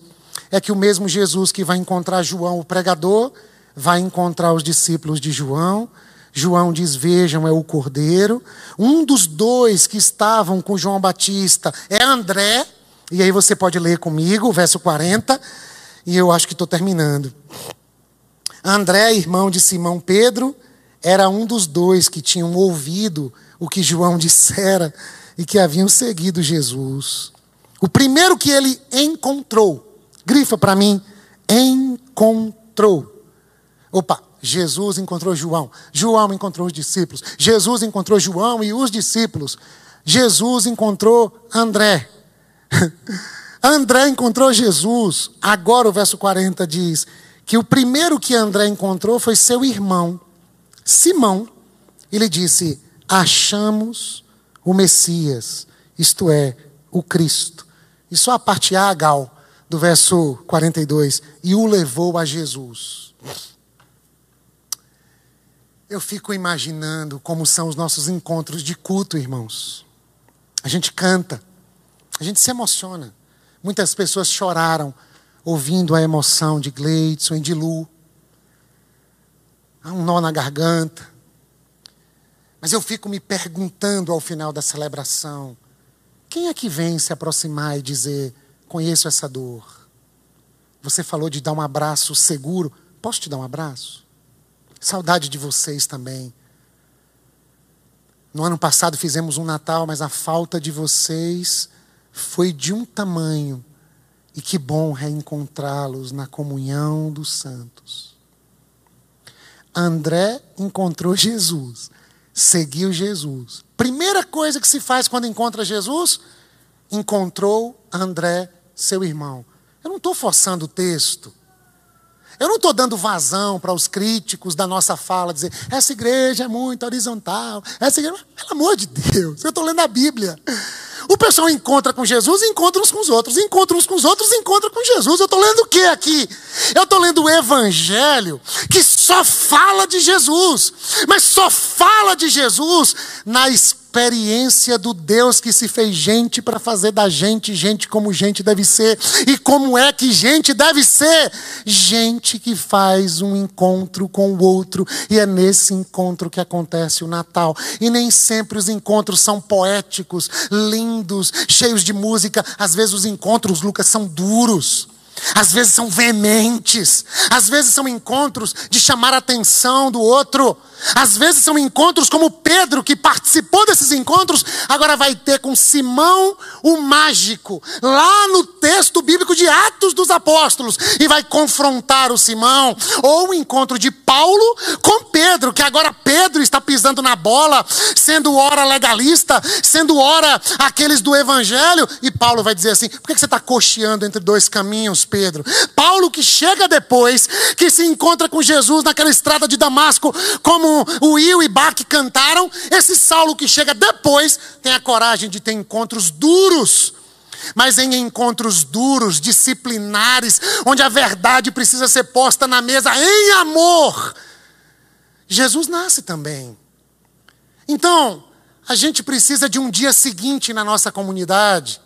A: é que o mesmo Jesus que vai encontrar João, o pregador, vai encontrar os discípulos de João João diz: Vejam, é o cordeiro. Um dos dois que estavam com João Batista é André. E aí você pode ler comigo, verso 40. E eu acho que estou terminando. André, irmão de Simão Pedro, era um dos dois que tinham ouvido o que João dissera e que haviam seguido Jesus. O primeiro que ele encontrou, grifa para mim, encontrou. Opa, Jesus encontrou João. João encontrou os discípulos. Jesus encontrou João e os discípulos. Jesus encontrou André. André encontrou Jesus. Agora o verso 40 diz que o primeiro que André encontrou foi seu irmão, Simão. Ele disse: Achamos o Messias, isto é, o Cristo. E só a parte A, Gal, do verso 42, e o levou a Jesus. Eu fico imaginando como são os nossos encontros de culto, irmãos. A gente canta, a gente se emociona. Muitas pessoas choraram ouvindo a emoção de Gleidson e de Lu. Há um nó na garganta. Mas eu fico me perguntando ao final da celebração: quem é que vem se aproximar e dizer, conheço essa dor? Você falou de dar um abraço seguro. Posso te dar um abraço? Saudade de vocês também. No ano passado fizemos um Natal, mas a falta de vocês foi de um tamanho. E que bom reencontrá-los na comunhão dos santos. André encontrou Jesus, seguiu Jesus. Primeira coisa que se faz quando encontra Jesus, encontrou André, seu irmão. Eu não estou forçando o texto. Eu não estou dando vazão para os críticos da nossa fala, dizer, essa igreja é muito horizontal, essa igreja, pelo amor de Deus, eu estou lendo a Bíblia. O pessoal encontra com Jesus, encontra uns com os outros, encontra uns com os outros, encontra com Jesus. Eu estou lendo o que aqui? Eu estou lendo o Evangelho que só fala de Jesus, mas só fala de Jesus na experiência do Deus que se fez gente para fazer da gente gente como gente deve ser. E como é que gente deve ser? Gente que faz um encontro com o outro, e é nesse encontro que acontece o Natal. E nem sempre os encontros são poéticos, lindos, cheios de música. Às vezes os encontros, Lucas, são duros. Às vezes são veementes, às vezes são encontros de chamar a atenção do outro, às vezes são encontros como Pedro, que participou desses encontros, agora vai ter com Simão o mágico, lá no texto bíblico de Atos dos Apóstolos, e vai confrontar o Simão, ou o encontro de Paulo com Pedro, que agora Pedro está pisando na bola, sendo ora legalista, sendo ora aqueles do evangelho, e Paulo vai dizer assim: por que você está cocheando entre dois caminhos, Pedro? Paulo que chega depois, que se encontra com Jesus naquela estrada de Damasco, como o Will e Bach cantaram, esse Saulo que chega depois tem a coragem de ter encontros duros. Mas em encontros duros, disciplinares, onde a verdade precisa ser posta na mesa em amor, Jesus nasce também. Então, a gente precisa de um dia seguinte na nossa comunidade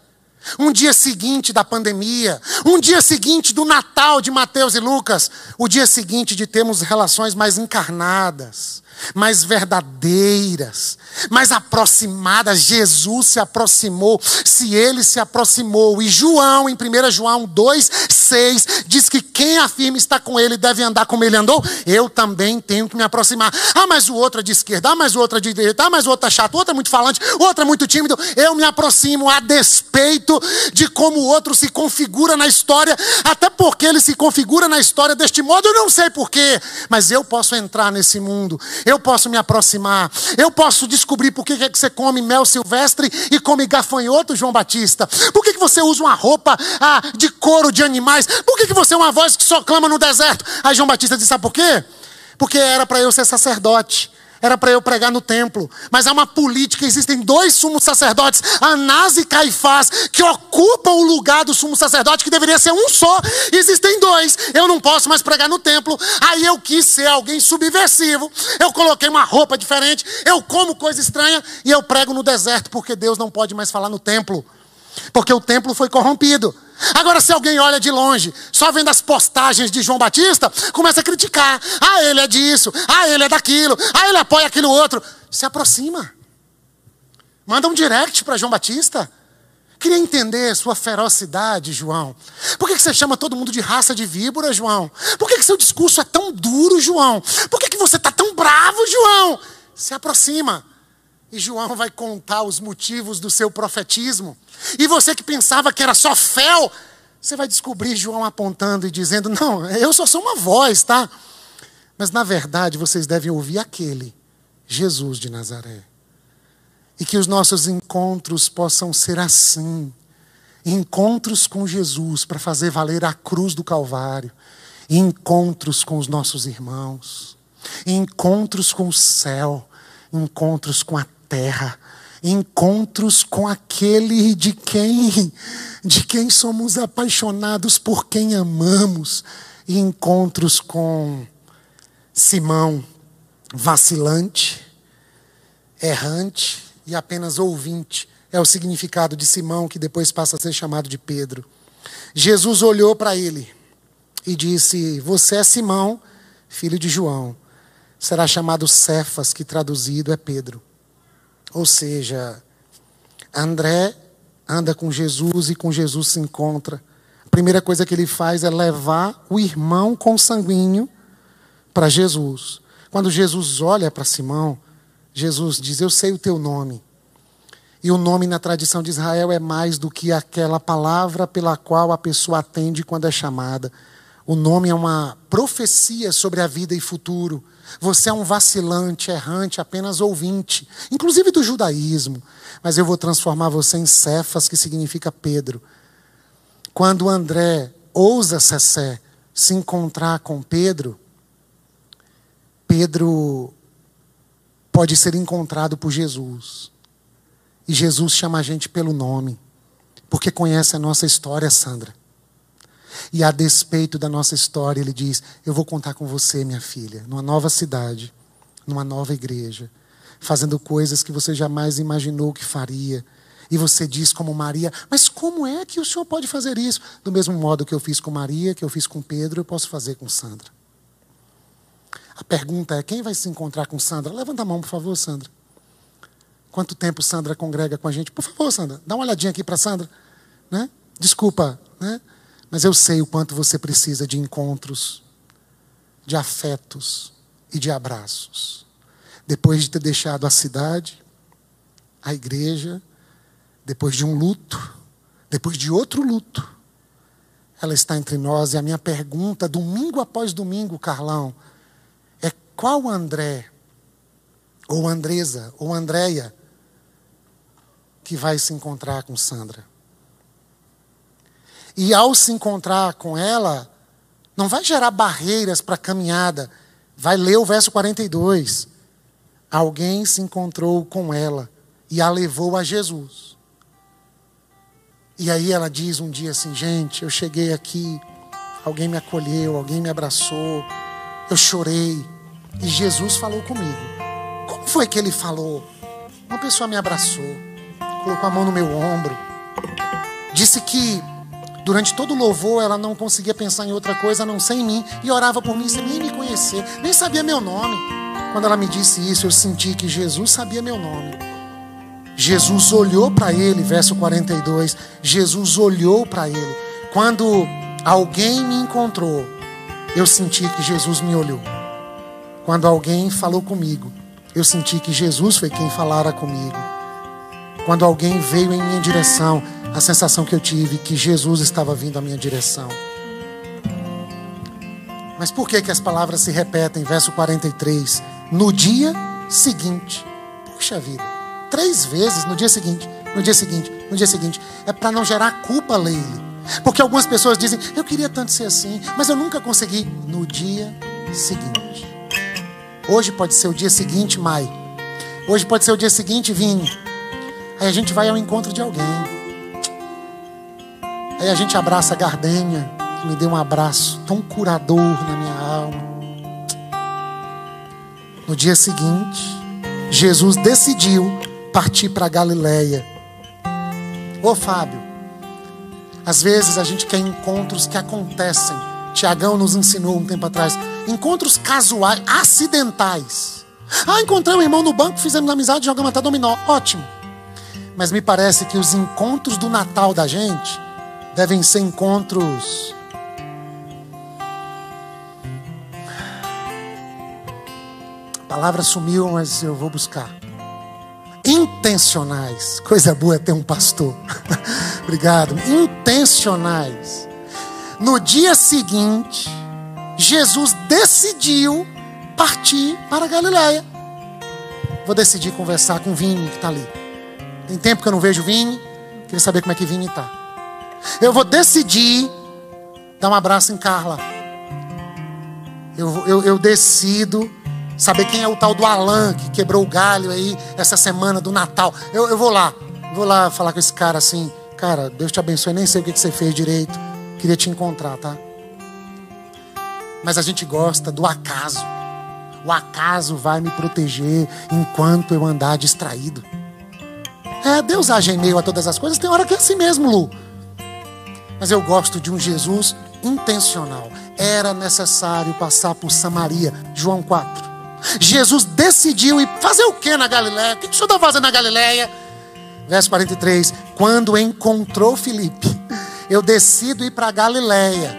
A: um dia seguinte da pandemia, um dia seguinte do Natal de Mateus e Lucas, o dia seguinte de termos relações mais encarnadas, mais verdadeiras, mais aproximadas. Jesus se aproximou, se ele se aproximou. E João, em 1 João 2, 6, diz que quem afirma estar com ele deve andar como ele andou. Eu também tenho que me aproximar. Ah, mas o outro é de esquerda, ah, mas o outro é de direita, ah, mas o outro é chato, o outro é muito falante, o outro é muito tímido. Eu me aproximo a despeito de como o outro se configura na história, até porque ele se configura na história deste modo, eu não sei porquê, mas eu posso entrar nesse mundo eu posso me aproximar, eu posso descobrir por que, é que você come mel silvestre e come gafanhoto, João Batista. Por que, que você usa uma roupa ah, de couro de animais? Por que, que você é uma voz que só clama no deserto? Aí João Batista disse: sabe por quê? Porque era para eu ser sacerdote era para eu pregar no templo. Mas há uma política, existem dois sumos sacerdotes, Anás e Caifás, que ocupam o lugar do sumo sacerdote, que deveria ser um só. Existem dois. Eu não posso mais pregar no templo. Aí eu quis ser alguém subversivo. Eu coloquei uma roupa diferente, eu como coisa estranha e eu prego no deserto, porque Deus não pode mais falar no templo. Porque o templo foi corrompido. Agora, se alguém olha de longe, só vendo as postagens de João Batista, começa a criticar. Ah, ele é disso, ah, ele é daquilo, ah, ele apoia aquilo outro. Se aproxima. Manda um direct para João Batista. Queria entender sua ferocidade, João. Por que você chama todo mundo de raça de víbora, João? Por que seu discurso é tão duro, João? Por que você está tão bravo, João? Se aproxima. E João vai contar os motivos do seu profetismo. E você que pensava que era só fel, você vai descobrir João apontando e dizendo: Não, eu só sou uma voz, tá? Mas na verdade vocês devem ouvir aquele, Jesus de Nazaré. E que os nossos encontros possam ser assim encontros com Jesus para fazer valer a cruz do Calvário, encontros com os nossos irmãos, encontros com o céu, encontros com a terra, encontros com aquele de quem de quem somos apaixonados, por quem amamos, encontros com Simão vacilante, errante e apenas ouvinte é o significado de Simão, que depois passa a ser chamado de Pedro. Jesus olhou para ele e disse: Você é Simão, filho de João. Será chamado Cefas, que traduzido é Pedro. Ou seja, André anda com Jesus e com Jesus se encontra. A primeira coisa que ele faz é levar o irmão consanguíneo para Jesus. Quando Jesus olha para Simão, Jesus diz: Eu sei o teu nome. E o nome na tradição de Israel é mais do que aquela palavra pela qual a pessoa atende quando é chamada. O nome é uma profecia sobre a vida e futuro. Você é um vacilante, errante, apenas ouvinte, inclusive do judaísmo. Mas eu vou transformar você em Cefas, que significa Pedro. Quando André ousa Cessé se encontrar com Pedro, Pedro pode ser encontrado por Jesus. E Jesus chama a gente pelo nome, porque conhece a nossa história, Sandra. E a despeito da nossa história, ele diz: Eu vou contar com você, minha filha, numa nova cidade, numa nova igreja, fazendo coisas que você jamais imaginou que faria. E você diz, como Maria: Mas como é que o senhor pode fazer isso? Do mesmo modo que eu fiz com Maria, que eu fiz com Pedro, eu posso fazer com Sandra. A pergunta é: quem vai se encontrar com Sandra? Levanta a mão, por favor, Sandra. Quanto tempo Sandra congrega com a gente? Por favor, Sandra, dá uma olhadinha aqui para Sandra. Né? Desculpa, né? Mas eu sei o quanto você precisa de encontros, de afetos e de abraços. Depois de ter deixado a cidade, a igreja, depois de um luto, depois de outro luto, ela está entre nós. E a minha pergunta, domingo após domingo, Carlão, é qual André, ou Andresa, ou Andréia, que vai se encontrar com Sandra. E ao se encontrar com ela, não vai gerar barreiras para a caminhada. Vai ler o verso 42. Alguém se encontrou com ela e a levou a Jesus. E aí ela diz um dia assim: gente, eu cheguei aqui, alguém me acolheu, alguém me abraçou, eu chorei. E Jesus falou comigo. Como foi que ele falou? Uma pessoa me abraçou colocou a mão no meu ombro. Disse que durante todo o louvor ela não conseguia pensar em outra coisa a não ser em mim e orava por mim sem nem me conhecer, nem sabia meu nome. Quando ela me disse isso, eu senti que Jesus sabia meu nome. Jesus olhou para ele, verso 42. Jesus olhou para ele. Quando alguém me encontrou, eu senti que Jesus me olhou. Quando alguém falou comigo, eu senti que Jesus foi quem falara comigo. Quando alguém veio em minha direção, a sensação que eu tive que Jesus estava vindo à minha direção. Mas por que que as palavras se repetem? Verso 43. No dia seguinte. Puxa vida. Três vezes no dia seguinte. No dia seguinte. No dia seguinte. É para não gerar culpa, Leile. Porque algumas pessoas dizem, eu queria tanto ser assim, mas eu nunca consegui. No dia seguinte. Hoje pode ser o dia seguinte, Mai. Hoje pode ser o dia seguinte, Vini. Aí a gente vai ao encontro de alguém. Aí a gente abraça a Gardênia, que me deu um abraço tão curador na minha alma. No dia seguinte, Jesus decidiu partir para Galiléia. Ô Fábio, às vezes a gente quer encontros que acontecem. Tiagão nos ensinou um tempo atrás. Encontros casuais, acidentais. Ah, encontrei um irmão no banco, fizemos amizade, jogamos até dominó. Ótimo. Mas me parece que os encontros do Natal da gente devem ser encontros A palavra sumiu, mas eu vou buscar. Intencionais. Coisa boa é ter um pastor. Obrigado. Intencionais. No dia seguinte, Jesus decidiu partir para Galiléia. Vou decidir conversar com o Vini que está ali. Tem tempo que eu não vejo Vini. Queria saber como é que Vini está. Eu vou decidir dar um abraço em Carla. Eu, eu, eu decido saber quem é o tal do Alan que quebrou o galho aí essa semana do Natal. Eu, eu vou lá. Vou lá falar com esse cara assim. Cara, Deus te abençoe. Nem sei o que você fez direito. Queria te encontrar, tá? Mas a gente gosta do acaso. O acaso vai me proteger enquanto eu andar distraído. É, Deus age em meio a todas as coisas. Tem hora que é assim mesmo, Lu. Mas eu gosto de um Jesus intencional. Era necessário passar por Samaria. João 4. Jesus decidiu ir fazer o que na Galiléia? O que o senhor está fazendo na Galiléia? Verso 43. Quando encontrou Filipe, eu decido ir para Galiléia.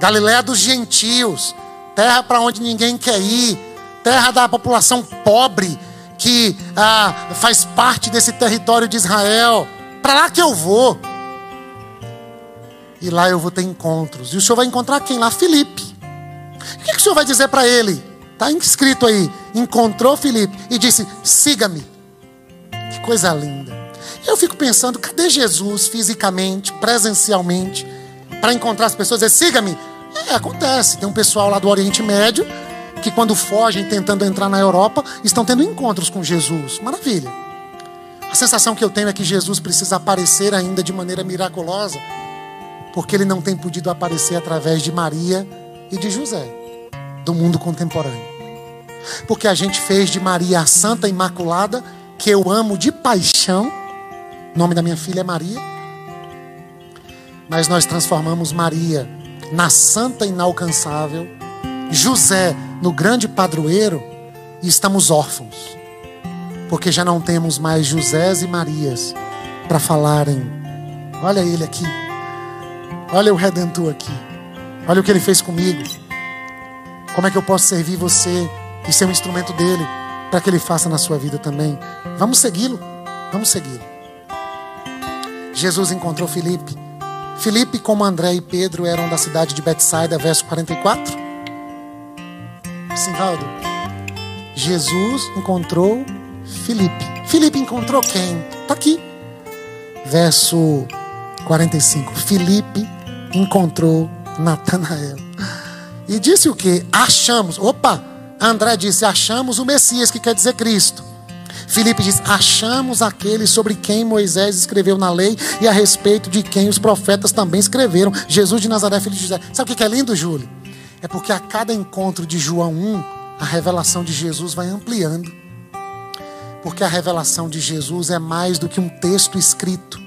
A: Galiléia dos gentios. Terra para onde ninguém quer ir. Terra da população pobre que ah, faz parte desse território de Israel. Para lá que eu vou. E lá eu vou ter encontros. E o senhor vai encontrar quem lá? Filipe. O que, o senhor vai dizer para ele? Está escrito aí. Encontrou Filipe e disse: siga-me. Que coisa linda. Eu fico pensando, cadê Jesus fisicamente, presencialmente, para encontrar as pessoas e dizer, siga-me? É, acontece. Tem um pessoal lá do Oriente Médio que quando fogem tentando entrar na Europa, estão tendo encontros com Jesus. Maravilha. A sensação que eu tenho é que Jesus precisa aparecer ainda de maneira miraculosa porque ele não tem podido aparecer através de Maria e de José, do mundo contemporâneo. Porque a gente fez de Maria a Santa Imaculada, que eu amo de paixão. O nome da minha filha é Maria. Mas nós transformamos Maria na Santa Inalcançável, José no grande padroeiro, e estamos órfãos. Porque já não temos mais Josés e Marias para falarem. Olha ele aqui. Olha o Redentor aqui. Olha o que ele fez comigo. Como é que eu posso servir você e ser um instrumento dele para que ele faça na sua vida também? Vamos segui-lo. Vamos segui-lo. Jesus encontrou Filipe. Filipe, como André e Pedro, eram da cidade de Betsaida, verso 44. Simvaldo. Jesus encontrou Filipe. Filipe encontrou quem? Está aqui. Verso 45. Filipe encontrou Natanael. E disse o que? Achamos. Opa! André disse: Achamos o Messias, que quer dizer Cristo. Filipe diz: Achamos aquele sobre quem Moisés escreveu na lei e a respeito de quem os profetas também escreveram. Jesus de Nazaré, filho de José. Sabe o que é lindo, Júlio? É porque a cada encontro de João 1, a revelação de Jesus vai ampliando. Porque a revelação de Jesus é mais do que um texto escrito,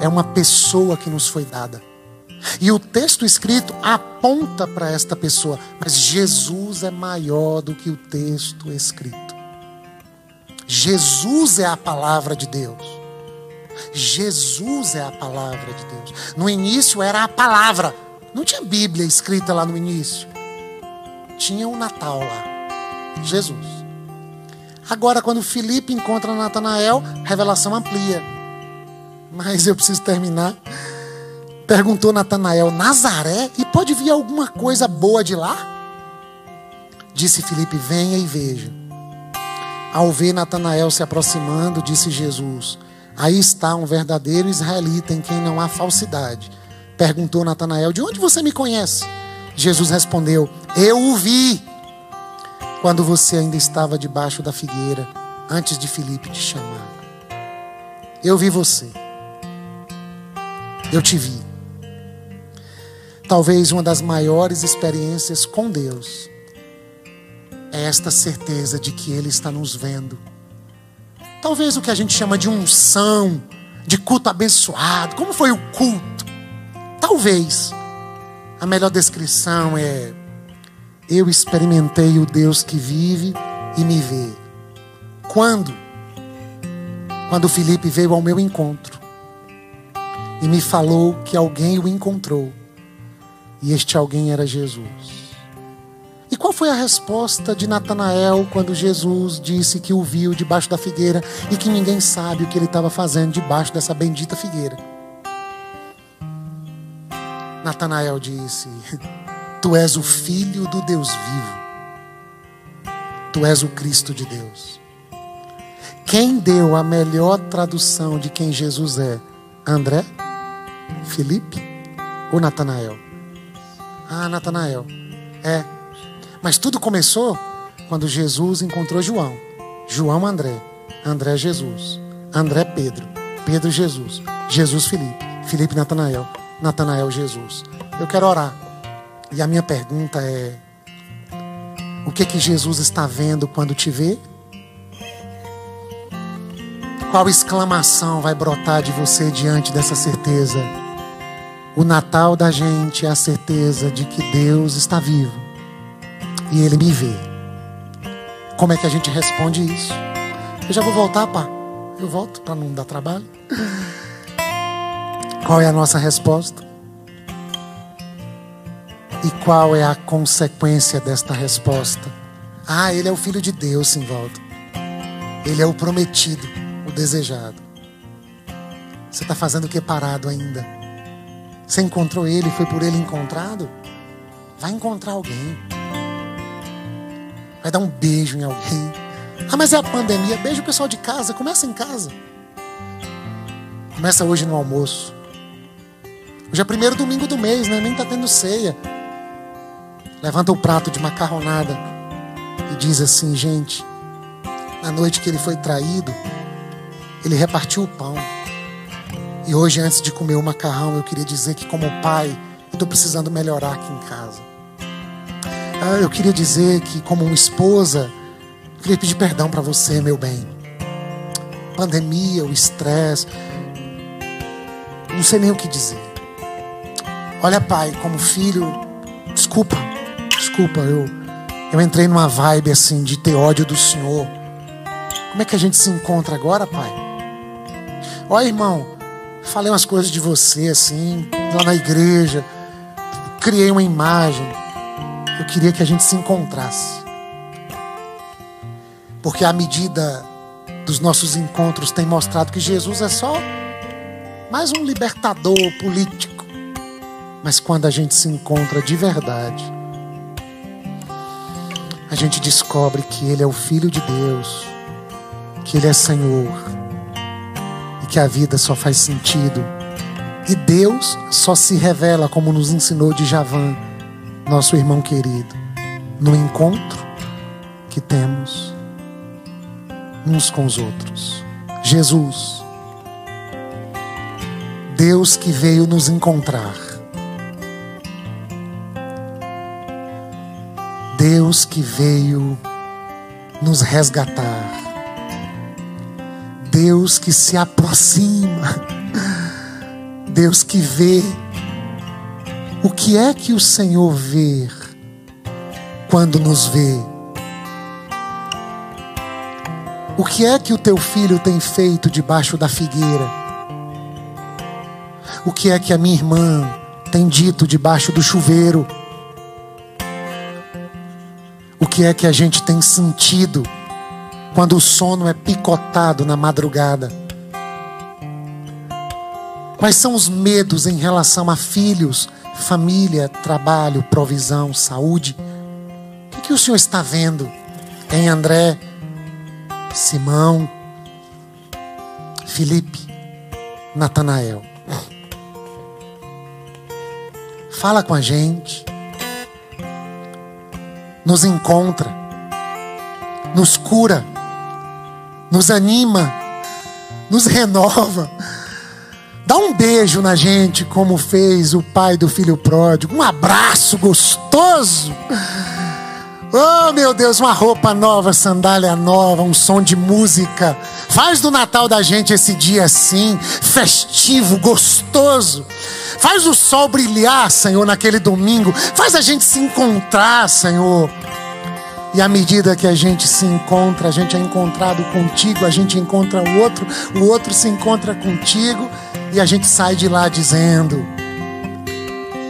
A: é uma pessoa que nos foi dada. E o texto escrito aponta para esta pessoa, mas Jesus é maior do que o texto escrito. Jesus é a palavra de Deus. Jesus é a palavra de Deus. No início era a palavra. Não tinha Bíblia escrita lá no início. Tinha o um Natal lá. Jesus. Agora, quando Felipe encontra Natanael, revelação amplia. Mas eu preciso terminar. Perguntou Natanael: Nazaré? E pode vir alguma coisa boa de lá? Disse Felipe: Venha e veja. Ao ver Natanael se aproximando, disse Jesus: Aí está um verdadeiro israelita em quem não há falsidade. Perguntou Natanael: De onde você me conhece? Jesus respondeu: Eu o vi quando você ainda estava debaixo da figueira, antes de Filipe te chamar. Eu vi você. Eu te vi talvez uma das maiores experiências com Deus é esta certeza de que Ele está nos vendo. Talvez o que a gente chama de unção, de culto abençoado, como foi o culto? Talvez a melhor descrição é: eu experimentei o Deus que vive e me vê. Quando? Quando Felipe veio ao meu encontro e me falou que alguém o encontrou e este alguém era Jesus. E qual foi a resposta de Natanael quando Jesus disse que o viu debaixo da figueira e que ninguém sabe o que ele estava fazendo debaixo dessa bendita figueira? Natanael disse: Tu és o filho do Deus vivo. Tu és o Cristo de Deus. Quem deu a melhor tradução de quem Jesus é? André? Felipe? Ou Natanael? Ah, Natanael. É. Mas tudo começou quando Jesus encontrou João. João André. André Jesus. André Pedro. Pedro Jesus. Jesus Felipe. Felipe Natanael. Natanael Jesus. Eu quero orar. E a minha pergunta é: o que que Jesus está vendo quando te vê? Qual exclamação vai brotar de você diante dessa certeza? O Natal da gente é a certeza de que Deus está vivo e Ele me vê. Como é que a gente responde isso? Eu já vou voltar, pá. Eu volto para não dar trabalho. Qual é a nossa resposta? E qual é a consequência desta resposta? Ah, ele é o filho de Deus, Simvaldo. Ele é o prometido, o desejado. Você está fazendo o que parado ainda? Você encontrou ele, foi por ele encontrado? Vai encontrar alguém. Vai dar um beijo em alguém. Ah, mas é a pandemia. Beijo o pessoal de casa. Começa em casa. Começa hoje no almoço. Hoje é primeiro domingo do mês, né? Nem está tendo ceia levanta o prato de macarronada e diz assim: gente, na noite que ele foi traído, ele repartiu o pão. E hoje, antes de comer o macarrão, eu queria dizer que, como pai, eu estou precisando melhorar aqui em casa. Ah, eu queria dizer que, como uma esposa, eu queria pedir perdão para você, meu bem. Pandemia, o estresse, não sei nem o que dizer. Olha, pai, como filho, desculpa desculpa, eu, eu entrei numa vibe assim de ter ódio do Senhor. Como é que a gente se encontra agora, Pai? Olha, irmão, falei umas coisas de você assim, lá na igreja, criei uma imagem. Eu queria que a gente se encontrasse. Porque a medida dos nossos encontros tem mostrado que Jesus é só mais um libertador político. Mas quando a gente se encontra de verdade, a gente descobre que Ele é o Filho de Deus, que Ele é Senhor que a vida só faz sentido. E Deus só se revela, como nos ensinou de Javan, nosso irmão querido, no encontro que temos uns com os outros. Jesus, Deus que veio nos encontrar Deus que veio nos resgatar. Deus que se aproxima. Deus que vê. O que é que o Senhor vê quando nos vê? O que é que o teu filho tem feito debaixo da figueira? O que é que a minha irmã tem dito debaixo do chuveiro? O que é que a gente tem sentido quando o sono é picotado na madrugada? Quais são os medos em relação a filhos, família, trabalho, provisão, saúde? O que, o Senhor está vendo em André, Simão, Felipe, Natanael? Fala com a gente nos encontra, nos cura, nos anima, nos renova. Dá um beijo na gente, como fez o pai do filho pródigo. Um abraço gostoso. Oh, meu Deus, uma roupa nova, sandália nova, um som de música. Faz do Natal da gente esse dia assim, festivo, gostoso. Faz o sol brilhar, Senhor, naquele domingo. Faz a gente se encontrar, Senhor. E à medida que a gente se encontra, a gente é encontrado contigo, a gente encontra o outro, o outro se encontra contigo e a gente sai de lá dizendo: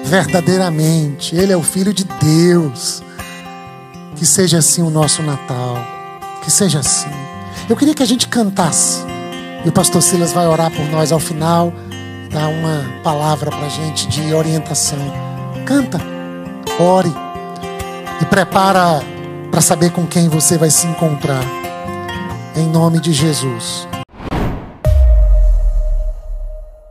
A: verdadeiramente, Ele é o Filho de Deus. Que seja assim o nosso Natal, que seja assim. Eu queria que a gente cantasse, e o pastor Silas vai orar por nós ao final dar uma palavra para a gente de orientação. Canta, ore e prepara para saber com quem você vai se encontrar. Em nome de Jesus.